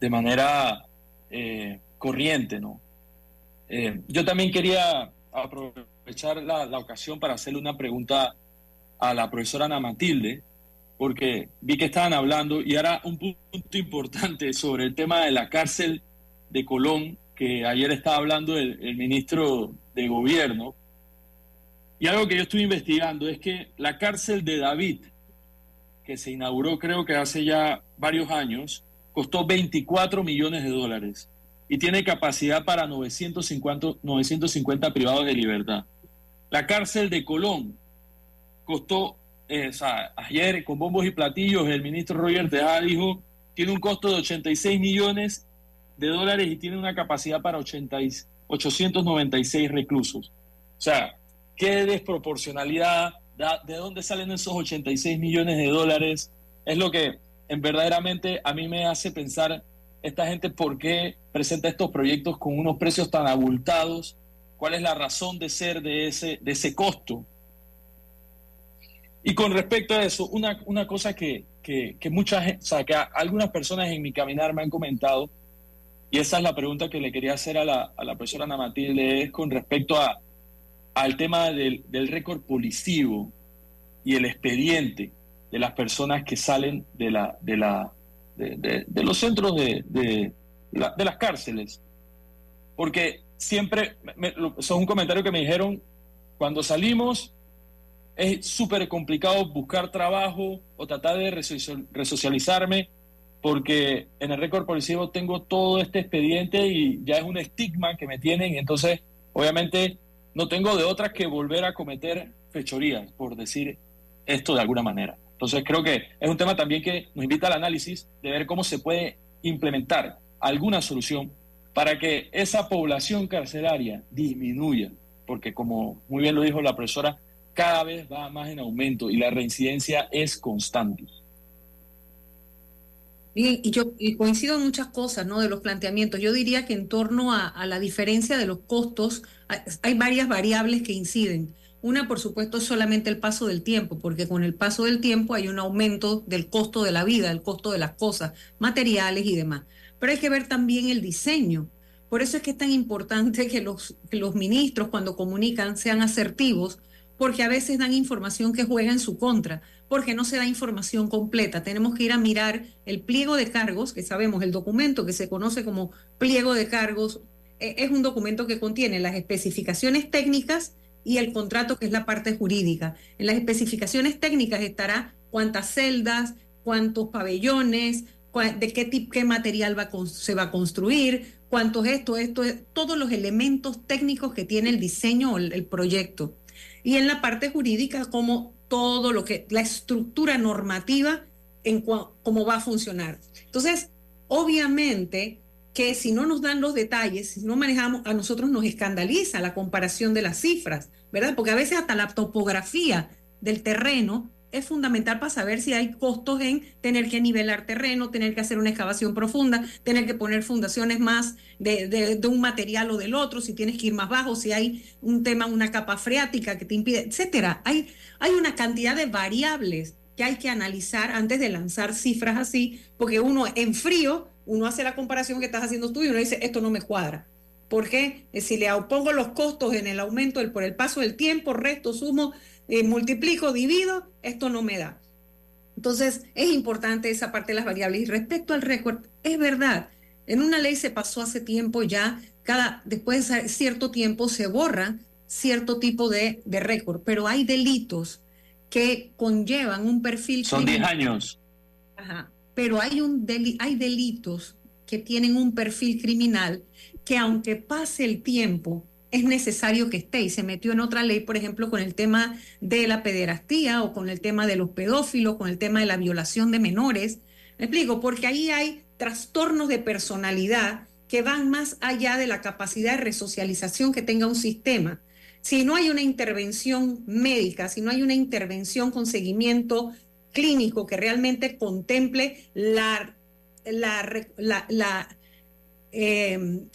manera eh, corriente. ¿no? Eh, yo también quería aprovechar la, ocasión para hacerle una pregunta a la profesora Ana Matilde, porque vi que estaban hablando y ahora un punto importante sobre el tema de la cárcel de Colón, que ayer estaba hablando el, ministro de Gobierno. Y algo que yo estuve investigando es que la cárcel de David, que se inauguró creo que hace ya varios años, costó 24 millones de dólares y tiene capacidad para 950, 950 privados de libertad. La cárcel de Colón costó, eh, o ayer con bombos y platillos, el ministro Roger Tejada dijo, tiene un costo de 86 millones de dólares y tiene una capacidad para 80 896 reclusos. O sea, qué desproporcionalidad, de dónde salen esos 86 millones de dólares, es lo que en verdaderamente a mí me hace pensar esta gente por qué presenta estos proyectos con unos precios tan abultados, cuál es la razón de ser de ese, de ese costo. Y con respecto a eso, una, una cosa que, que, que muchas, o sea, que algunas personas en mi caminar me han comentado, y esa es la pregunta que le quería hacer a la, a la profesora Ana Matilde, es con respecto a, al tema del, del récord policivo y el expediente de las personas que salen de, la, de, la, de, los centros de, de, las cárceles. Porque siempre, eso es un comentario que me dijeron, cuando salimos es súper complicado buscar trabajo o tratar de resocializarme porque en el récord policivo tengo todo este expediente y ya es un estigma que me tienen, entonces obviamente no tengo de otras que volver a cometer fechorías, por decir esto de alguna manera. Entonces creo que es un tema también que nos invita al análisis de ver cómo se puede implementar alguna solución para que esa población carcelaria disminuya, porque como muy bien lo dijo la profesora, cada vez va más en aumento y la reincidencia es constante. Bien, y yo coincido en muchas cosas, ¿no? De los planteamientos. Yo diría que en torno a, la diferencia de los costos, hay, varias variables que inciden. Una, por supuesto, es solamente el paso del tiempo, porque con el paso del tiempo hay un aumento del costo de la vida, el costo de las cosas, materiales y demás. Pero hay que ver también el diseño. Por eso es que es tan importante que los, ministros, cuando comunican, sean asertivos, porque a veces dan información que juega en su contra porque no se da información completa. Tenemos que ir a mirar el pliego de cargos, que sabemos, el documento que se conoce como pliego de cargos, es un documento que contiene las especificaciones técnicas y el contrato, que es la parte jurídica. En las especificaciones técnicas estará cuántas celdas, cuántos pabellones, de qué tipo, qué material va se va a construir, cuántos esto, esto, todos los elementos técnicos que tiene el diseño o el, proyecto. Y en la parte jurídica, como todo lo que, la estructura normativa en cómo va a funcionar. Entonces, obviamente que si no nos dan los detalles, si no manejamos, a nosotros nos escandaliza la comparación de las cifras, ¿verdad? Porque a veces hasta la topografía del terreno es fundamental para saber si hay costos en tener que nivelar terreno, tener que hacer una excavación profunda, tener que poner fundaciones más de, un material o del otro, si tienes que ir más bajo, si hay un tema, una capa freática que te impide, etcétera. Hay, hay una cantidad de variables que hay que analizar antes de lanzar cifras así, porque uno en frío, uno hace la comparación que estás haciendo tú y uno dice, esto no me cuadra. Porque si le opongo los costos en el aumento por el paso del tiempo, resto, sumo, eh, multiplico, divido, esto no me da. Entonces, es importante esa parte de las variables. Y respecto al récord, es verdad, en una ley se pasó hace tiempo ya, cada, después de cierto tiempo se borra cierto tipo de, de récord, pero hay delitos que conllevan un perfil. Son 10 años. Ajá. Pero hay, un hay delitos que tienen un perfil criminal que aunque pase el tiempo, es necesario que esté y se metió en otra ley, por ejemplo, con el tema de la pederastía o con el tema de los pedófilos, con el tema de la violación de menores. Me explico, porque ahí hay trastornos de personalidad que van más allá de la capacidad de resocialización que tenga un sistema. Si no hay una intervención médica, si no hay una intervención con seguimiento clínico que realmente contemple la, la, em,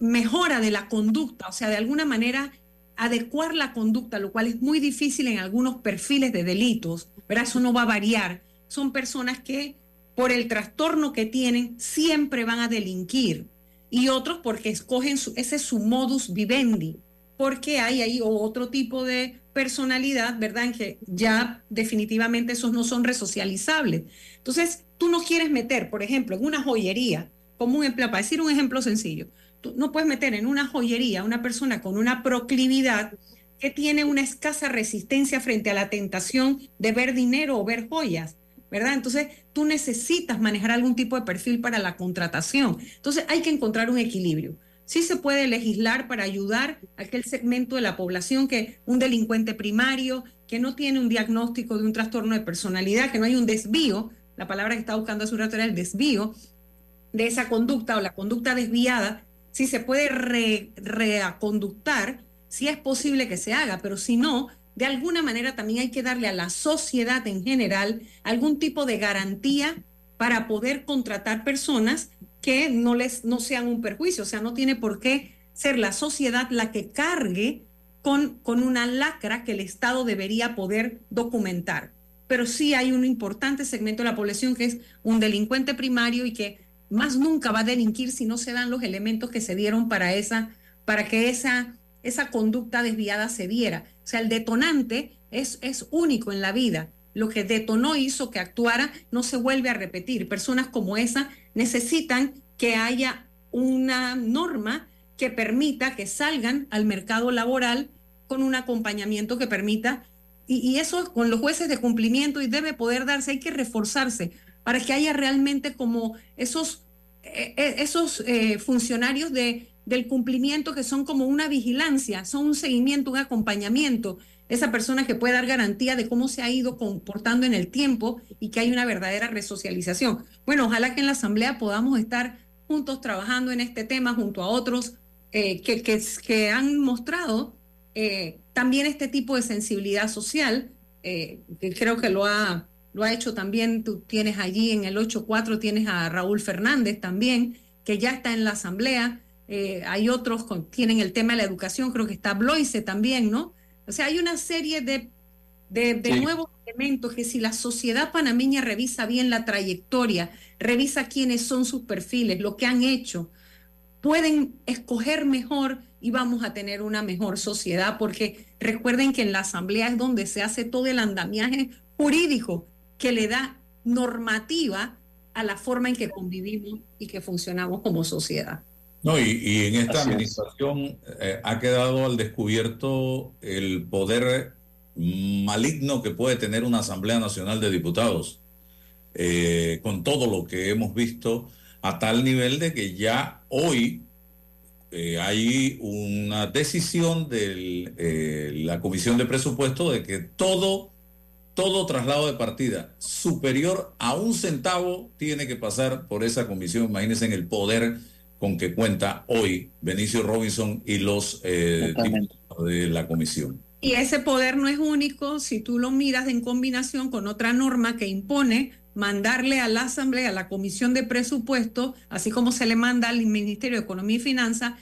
mejora de la conducta, o sea, de alguna manera adecuar la conducta, lo cual es muy difícil en algunos perfiles de delitos, pero eso no va a variar. Son personas que por el trastorno que tienen siempre van a delinquir y otros porque escogen su, ese es su modus vivendi, porque hay ahí otro tipo de personalidad, ¿verdad? En que ya definitivamente esos no son resocializables. Entonces, tú no quieres meter, por ejemplo, en una joyería, como un para decir un ejemplo sencillo, tú no puedes meter en una joyería una persona con una proclividad que tiene una escasa resistencia frente a la tentación de ver dinero o ver joyas, ¿verdad? Entonces, tú necesitas manejar algún tipo de perfil para la contratación. Entonces, hay que encontrar un equilibrio. Sí se puede legislar para ayudar a aquel segmento de la población que un delincuente primario, que no tiene un diagnóstico de un trastorno de personalidad, que no hay un desvío, la palabra que está buscando hace un rato era el desvío de esa conducta o la conducta desviada, si se puede reaconductar, si es posible que se haga, pero si no, de alguna manera también hay que darle a la sociedad en general algún tipo de garantía para poder contratar personas que no les no sean un perjuicio, o sea, no tiene por qué ser la sociedad la que cargue con, con una lacra que el Estado debería poder documentar. Pero sí hay un importante segmento de la población que es un delincuente primario y que más nunca va a delinquir si no se dan los elementos que se dieron para esa, para que esa, esa conducta desviada se diera. O sea, el detonante es, es único en la vida. Lo que detonó hizo que actuara no se vuelve a repetir. Personas como esa necesitan que haya una norma que permita que salgan al mercado laboral con un acompañamiento que permita, y, eso con los jueces de cumplimiento y debe poder darse, hay que reforzarse para que haya realmente como esos, eh, eh, esos eh, funcionarios de, del cumplimiento que son como una vigilancia, son un seguimiento, un acompañamiento esa persona que puede dar garantía de cómo se ha ido comportando en el tiempo y que hay una verdadera resocialización. Bueno, ojalá que en la Asamblea podamos estar juntos trabajando en este tema junto a otros eh, que, que, han mostrado eh, también este tipo de sensibilidad social, eh, que creo que lo ha, lo ha hecho también, tú tienes allí en el 8.4, tienes a Raúl Fernández también, que ya está en la Asamblea, hay otros que tienen el tema de la educación, creo que está Bloise también, ¿no? O sea, hay una serie de, de, nuevos elementos que si la sociedad panameña revisa bien la trayectoria, revisa quiénes son sus perfiles, lo que han hecho, pueden escoger mejor y vamos a tener una mejor sociedad, porque recuerden que en la asamblea es donde se hace todo el andamiaje jurídico que le da normativa a la forma en que convivimos y que funcionamos como sociedad. No, y, en esta administración eh, ha quedado al descubierto el poder maligno que puede tener una Asamblea Nacional de Diputados, eh, con todo lo que hemos visto, a tal nivel de que ya hoy eh, hay una decisión de la Comisión de Presupuesto de que todo, todo traslado de partida superior a un centavo tiene que pasar por esa comisión. Imagínense en el poder con que cuenta hoy Benicio Robinson y los eh, de la comisión. Y ese poder no es único si tú lo miras en combinación con otra norma que impone mandarle a la Asamblea, a la Comisión de Presupuesto, así como se le manda al Ministerio de Economía y Finanzas,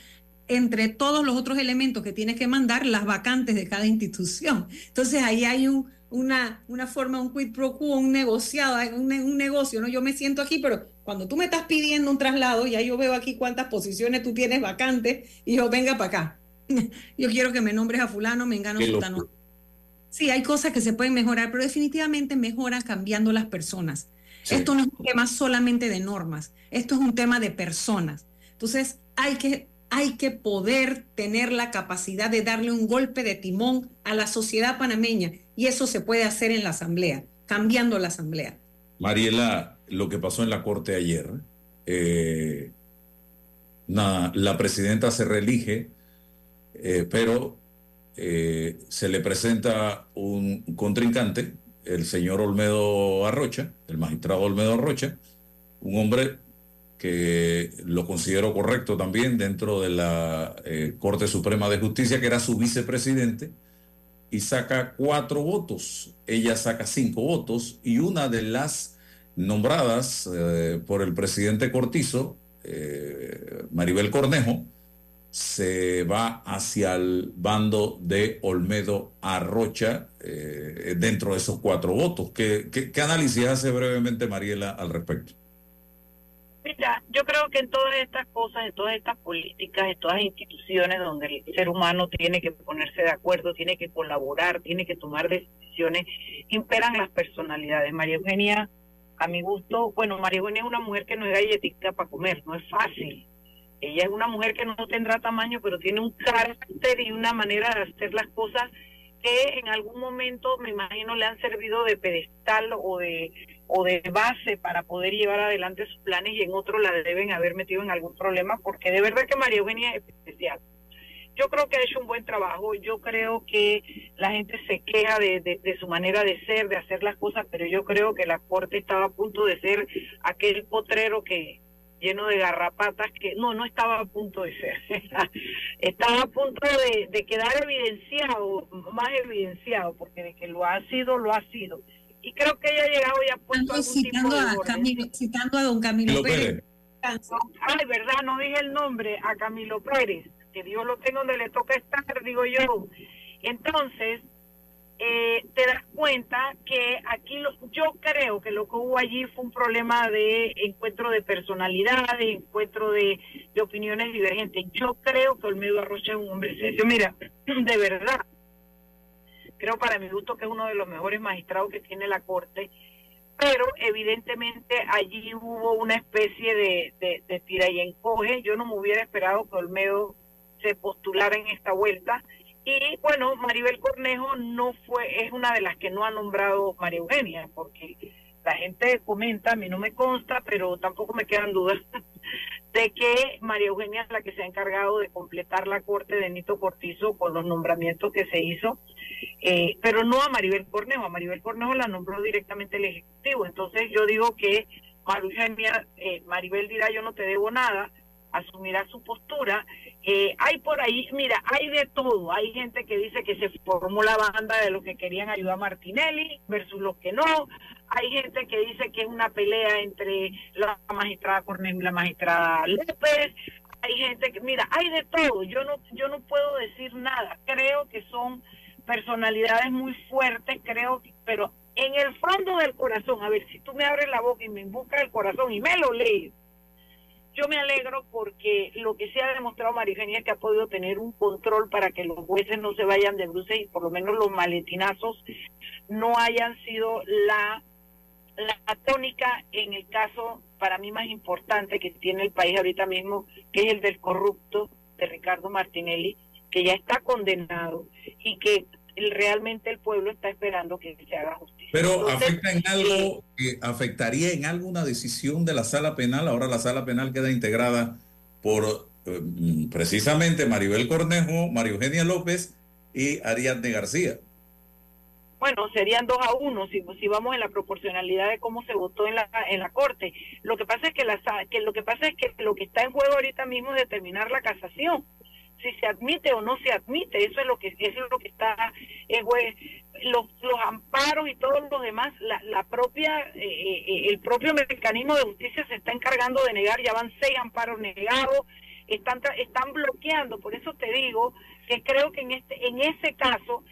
entre todos los otros elementos que tiene que mandar, las vacantes de cada institución. Entonces ahí hay un, una, una forma, un quid pro quo, un negociado, un, un, negocio, ¿no? Yo me siento aquí, pero cuando tú me estás pidiendo un traslado, ya yo veo aquí cuántas posiciones tú tienes vacantes y yo venga para acá. yo quiero que me nombres a fulano, me engano fulano. Sí, hay cosas que se pueden mejorar, pero definitivamente mejoran cambiando las personas. Esto no es un tema solamente de normas, esto es un tema de personas. Entonces, hay que hay que poder tener la capacidad de darle un golpe de timón a la sociedad panameña y eso se puede hacer en la asamblea, cambiando la asamblea. Mariela, lo que pasó en la corte ayer, eh, la presidenta se reelige eh, pero eh, se le presenta un contrincante, el señor Olmedo Arrocha, el magistrado Olmedo Arrocha, un hombre que lo considero correcto también dentro de la eh, Corte Suprema de Justicia, que era su vicepresidente, y saca cuatro votos. Ella saca cinco votos y una de las nombradas eh, por el presidente Cortizo, eh, Maribel Cornejo, se va hacia el bando de Olmedo Arrocha dentro de esos cuatro votos. ¿Qué, qué, qué análisis hace brevemente Mariela al respecto? Mira, yo creo que en todas estas cosas, en todas estas políticas, en todas las instituciones donde el ser humano tiene que ponerse de acuerdo, tiene que colaborar, tiene que tomar decisiones, imperan las personalidades. María Eugenia, a mi gusto, bueno, María Eugenia es una mujer que no es galletita para comer, no es fácil. Ella es una mujer que no tendrá tamaño, pero tiene un carácter y una manera de hacer las cosas que en algún momento me imagino le han servido de pedestal o de o de base para poder llevar adelante sus planes y en otro la deben haber metido en algún problema porque de verdad que María Eugenia es especial. Yo creo que ha hecho un buen trabajo, yo creo que la gente se queja de, de, su manera de ser, de hacer las cosas, pero yo creo que la Corte estaba a punto de ser aquel potrero que lleno de garrapatas que no, no estaba a punto de ser, estaba a punto de, de quedar evidenciado, más evidenciado, porque de que lo ha sido, lo ha sido y creo que ella ha llegado y ha puesto algún citando tipo de a Camilo, citando a don Camilo Pérez. Ay, verdad, no dije el nombre, a Camilo Pérez, que Dios lo tenga donde le toca estar, digo yo. Entonces, eh, te das cuenta que aquí lo, yo creo que lo que hubo allí fue un problema de encuentro de personalidad, de encuentro de, de opiniones divergentes. Yo creo que Olmedo Arrocha es un hombre serio. Mira, de verdad, creo para mi gusto que es uno de los mejores magistrados que tiene la Corte, pero evidentemente allí hubo una especie de, de, tira y encoge. Yo no me hubiera esperado que Olmedo se postulara en esta vuelta. Y bueno, Maribel Cornejo no fue, es una de las que no ha nombrado María Eugenia, porque la gente comenta, a mí no me consta, pero tampoco me quedan dudas de que María Eugenia es la que se ha encargado de completar la corte de Nito Cortizo con los nombramientos que se hizo, eh, pero no a Maribel Cornejo, a Maribel Cornejo la nombró directamente el Ejecutivo, entonces yo digo que María Eugenia, eh, Maribel dirá yo no te debo nada, asumirá su postura. Eh, hay por ahí, mira, hay de todo. Hay gente que dice que se formó la banda de los que querían ayudar a Martinelli versus los que no. Hay gente que dice que es una pelea entre la magistrada Cornejo y la magistrada López. Hay gente que, mira, hay de todo. Yo no, yo no puedo decir nada. Creo que son personalidades muy fuertes, creo, pero en el fondo del corazón, a ver, si tú me abres la boca y me buscas el corazón y me lo lees, yo me alegro porque lo que se ha demostrado María es que ha podido tener un control para que los jueces no se vayan de bruces y por lo menos los maletinazos no hayan sido la, la tónica en el caso para mí más importante que tiene el país ahorita mismo, que es el del corrupto de Ricardo Martinelli, que ya está condenado y que realmente el pueblo está esperando que se haga justicia. Pero afecta en algo, eh, afectaría en algo una decisión de la sala penal. Ahora la sala penal queda integrada por eh, precisamente Maribel Cornejo, María Eugenia López y Ariadne García. Bueno, serían dos a uno si, si vamos en la proporcionalidad de cómo se votó en la en la corte. Lo que pasa es que la que lo que pasa es que lo que está en juego ahorita mismo es determinar la casación si se admite o no se admite, eso es lo que eso es lo que está en los, los amparos y todos los demás, la, la propia eh, eh, el propio mecanismo de justicia se está encargando de negar, ya van seis amparos negados, están están bloqueando, por eso te digo que creo que en este en ese caso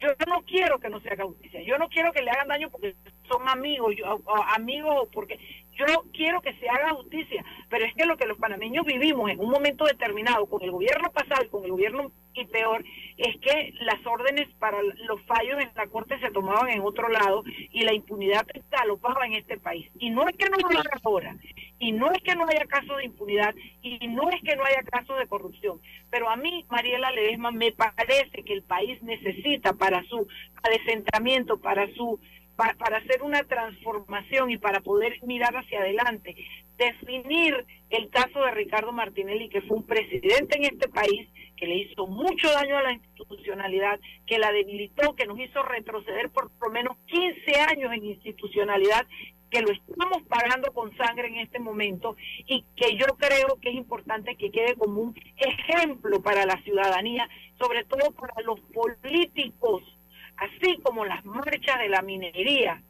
yo no quiero que no se haga justicia, yo no quiero que le hagan daño porque son amigos, yo, amigos porque yo quiero que se haga justicia, pero es que lo que los panameños vivimos en un momento determinado con el gobierno pasado y con el gobierno y peor es que las órdenes para los fallos en la corte se tomaban en otro lado y la impunidad galopaba en este país. Y no es que no lo haga ahora, y no es que no haya casos de impunidad, y no es que no haya casos de corrupción, pero a mí, Mariela Ledesma, me parece que el país necesita para su adesentamiento, para su para hacer una transformación y para poder mirar hacia adelante, definir el caso de Ricardo Martinelli, que fue un presidente en este país, que le hizo mucho daño a la institucionalidad, que la debilitó, que nos hizo retroceder por lo menos 15 años en institucionalidad, que lo estamos pagando con sangre en este momento y que yo creo que es importante que quede como un ejemplo para la ciudadanía, sobre todo para los políticos así como las marchas de la minería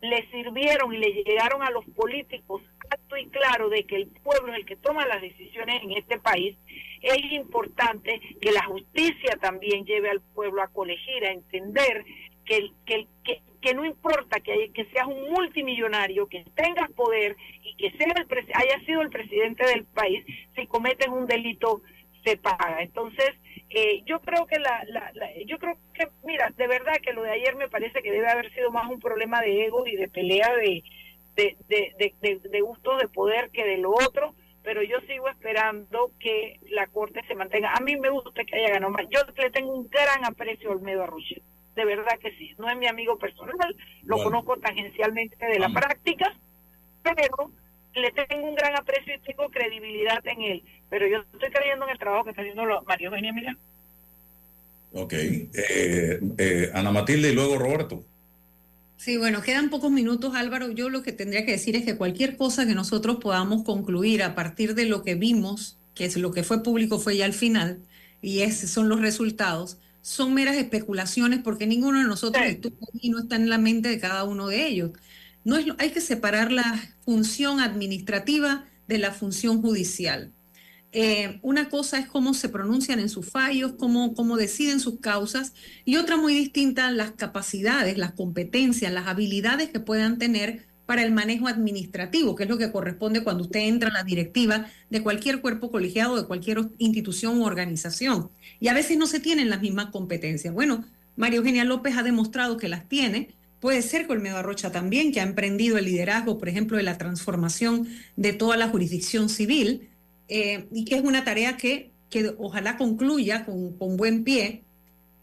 le sirvieron y le llegaron a los políticos alto y claro de que el pueblo es el que toma las decisiones en este país, es importante que la justicia también lleve al pueblo a colegir, a entender que, que, que, que no importa que, que seas un multimillonario, que tengas poder y que sea el haya sido el presidente del país, si cometes un delito se paga. Entonces, eh, yo creo que la, la, yo creo que, mira, de verdad que lo de ayer me parece que debe haber sido más un problema de ego y de pelea de, de, de, de, de gustos de poder que de lo otro, pero yo sigo esperando que la Corte se mantenga. A mí me gusta que haya ganado más. Yo le tengo un gran aprecio a Olmedo Arruchet, de verdad que sí. No es mi amigo personal, lo conozco tangencialmente de la práctica, pero le tengo un gran aprecio y tengo credibilidad en él, pero yo estoy creyendo en el trabajo que está haciendo Mario Eugenia Mira. Ok. Eh, eh, Ana Matilde y luego Roberto. Sí, bueno, quedan pocos minutos, Álvaro. Yo lo que tendría que decir es que cualquier cosa que nosotros podamos concluir a partir de lo que vimos, que es lo que fue público fue ya al final, y esos son los resultados, son meras especulaciones porque ninguno de nosotros estuvo y no está en la mente de cada uno de ellos. No es, hay que separar la función administrativa de la función judicial. Eh, una cosa es cómo se pronuncian en sus fallos, cómo, cómo deciden sus causas, y otra muy distinta, las capacidades, las competencias, las habilidades que puedan tener para el manejo administrativo, que es lo que corresponde cuando usted entra a la directiva de cualquier cuerpo colegiado, de cualquier institución u organización. Y a veces no se tienen las mismas competencias. Bueno, María Eugenia López ha demostrado que las tiene, Puede ser Colmedo Arrocha también, que ha emprendido el liderazgo, por ejemplo, de la transformación de toda la jurisdicción civil, eh, y que es una tarea que, que ojalá concluya con, buen pie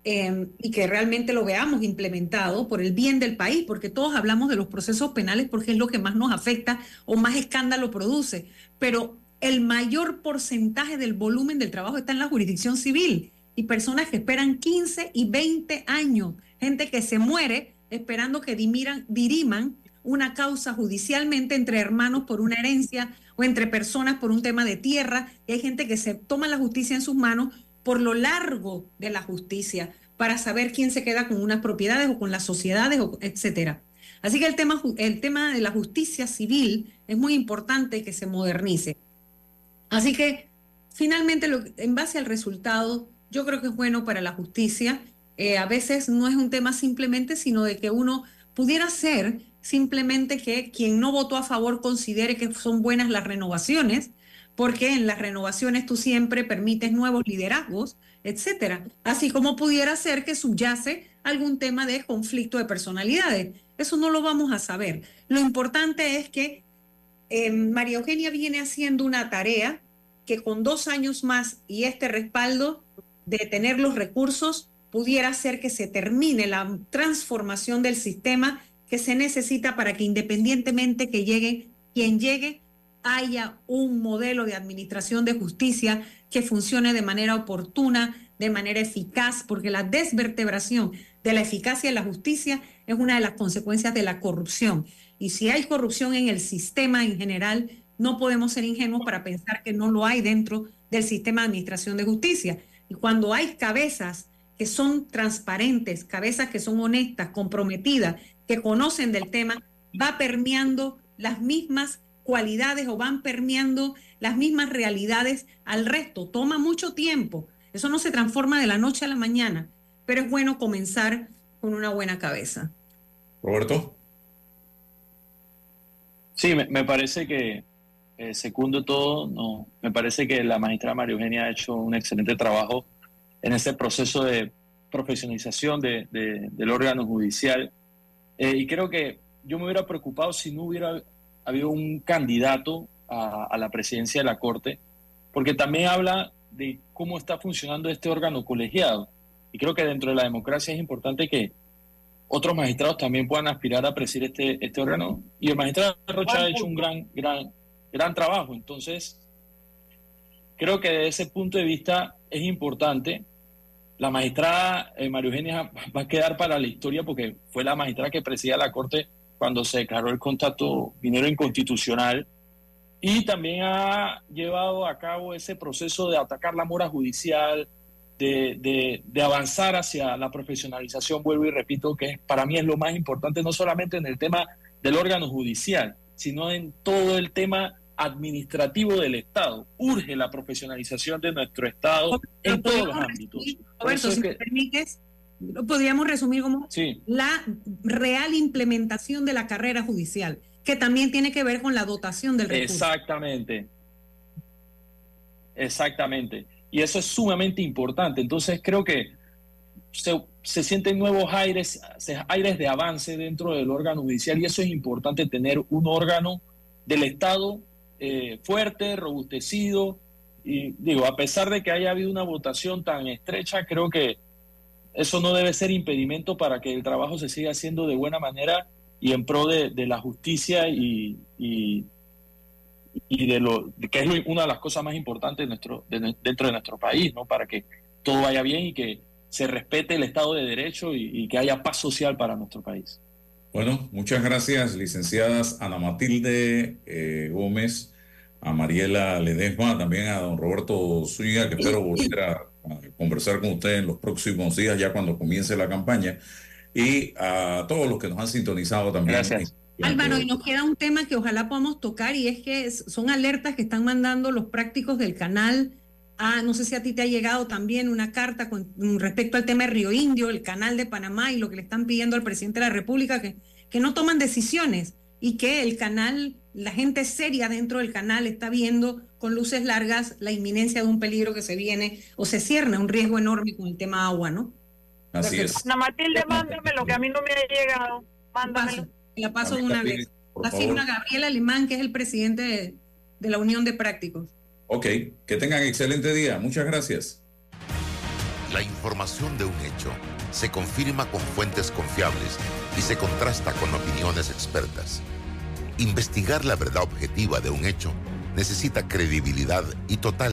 eh, y que realmente lo veamos implementado por el bien del país, porque todos hablamos de los procesos penales porque es lo que más nos afecta o más escándalo produce, pero el mayor porcentaje del volumen del trabajo está en la jurisdicción civil y personas que esperan 15 y 20 años, gente que se muere esperando que diriman una causa judicialmente entre hermanos por una herencia o entre personas por un tema de tierra. Hay gente que se toma la justicia en sus manos por lo largo de la justicia para saber quién se queda con unas propiedades o con las sociedades, etcétera. Así que el tema, el tema de la justicia civil es muy importante que se modernice. Así que finalmente, en base al resultado, yo creo que es bueno para la justicia eh, a veces no es un tema simplemente, sino de que uno pudiera ser simplemente que quien no votó a favor considere que son buenas las renovaciones, porque en las renovaciones tú siempre permites nuevos liderazgos, etcétera. Así como pudiera ser que subyace algún tema de conflicto de personalidades. Eso no lo vamos a saber. Lo importante es que eh, María Eugenia viene haciendo una tarea que con dos años más y este respaldo de tener los recursos pudiera ser que se termine la transformación del sistema que se necesita para que independientemente que llegue quien llegue, haya un modelo de administración de justicia que funcione de manera oportuna, de manera eficaz, porque la desvertebración de la eficacia de la justicia es una de las consecuencias de la corrupción. Y si hay corrupción en el sistema en general, no podemos ser ingenuos para pensar que no lo hay dentro del sistema de administración de justicia. Y cuando hay cabezas que son transparentes, cabezas que son honestas, comprometidas, que conocen del tema, va permeando las mismas cualidades o van permeando las mismas realidades al resto. Toma mucho tiempo. Eso no se transforma de la noche a la mañana, pero es bueno comenzar con una buena cabeza. Roberto. Sí, me, parece que eh, segundo todo, no, me parece que la magistrada María Eugenia ha hecho un excelente trabajo en ese proceso de profesionalización de, del órgano judicial. Eh, y creo que yo me hubiera preocupado si no hubiera habido un candidato a, la presidencia de la Corte, porque también habla de cómo está funcionando este órgano colegiado. Y creo que dentro de la democracia es importante que otros magistrados también puedan aspirar a presidir este, este órgano. Y el magistrado Rocha ha hecho un gran, gran, gran trabajo. Entonces, creo que desde ese punto de vista es importante. La magistrada eh, María Eugenia va a quedar para la historia porque fue la magistrada que presidía la Corte cuando se declaró el contacto minero inconstitucional. Y también ha llevado a cabo ese proceso de atacar la mora judicial, de, de, avanzar hacia la profesionalización, vuelvo y repito, que para mí es lo más importante, no solamente en el tema del órgano judicial, sino en todo el tema administrativo del Estado. Urge la profesionalización de nuestro Estado en todos los ámbitos. Roberto, si me permites, podríamos resumir como la real implementación de la carrera judicial, que también tiene que ver con la dotación del recurso. Exactamente. Exactamente. Y eso es sumamente importante. Entonces creo que se, se, sienten nuevos aires, aires de avance dentro del órgano judicial y eso es importante tener un órgano del Estado eh, fuerte, robustecido. Y digo, a pesar de que haya habido una votación tan estrecha, creo que eso no debe ser impedimento para que el trabajo se siga haciendo de buena manera y en pro de, la justicia y, y de lo que es una de las cosas más importantes de nuestro, dentro de nuestro país, ¿no? Para que todo vaya bien y que se respete el Estado de Derecho y, que haya paz social para nuestro país. Bueno, muchas gracias, licenciadas Ana Matilde eh, Gómez, a Mariela Ledesma, también a don Roberto Zúñiga, que espero volver a, a conversar con usted en los próximos días, ya cuando comience la campaña, y a todos los que nos han sintonizado también. Gracias. Álvaro, y nos queda un tema que ojalá podamos tocar y es que son alertas que están mandando los prácticos del canal. Ah, no sé si a ti te ha llegado también una carta con respecto al tema de Río Indio, el canal de Panamá y lo que le están pidiendo al presidente de la República, que, que no toman decisiones y que el canal, la gente seria dentro del canal está viendo con luces largas la inminencia de un peligro que se viene o se cierne, un riesgo enorme con el tema agua, ¿no? Así es. Ana Matilde, mándamelo, que a mí no me ha llegado. Mándamelo. La paso de una vez. La firma Gabriel Alemán, que es el presidente de, la Unión de Prácticos. Ok, que tengan excelente día. Muchas gracias. La información de un hecho se confirma con fuentes confiables y se contrasta con opiniones expertas. Investigar la verdad objetiva de un hecho necesita credibilidad y total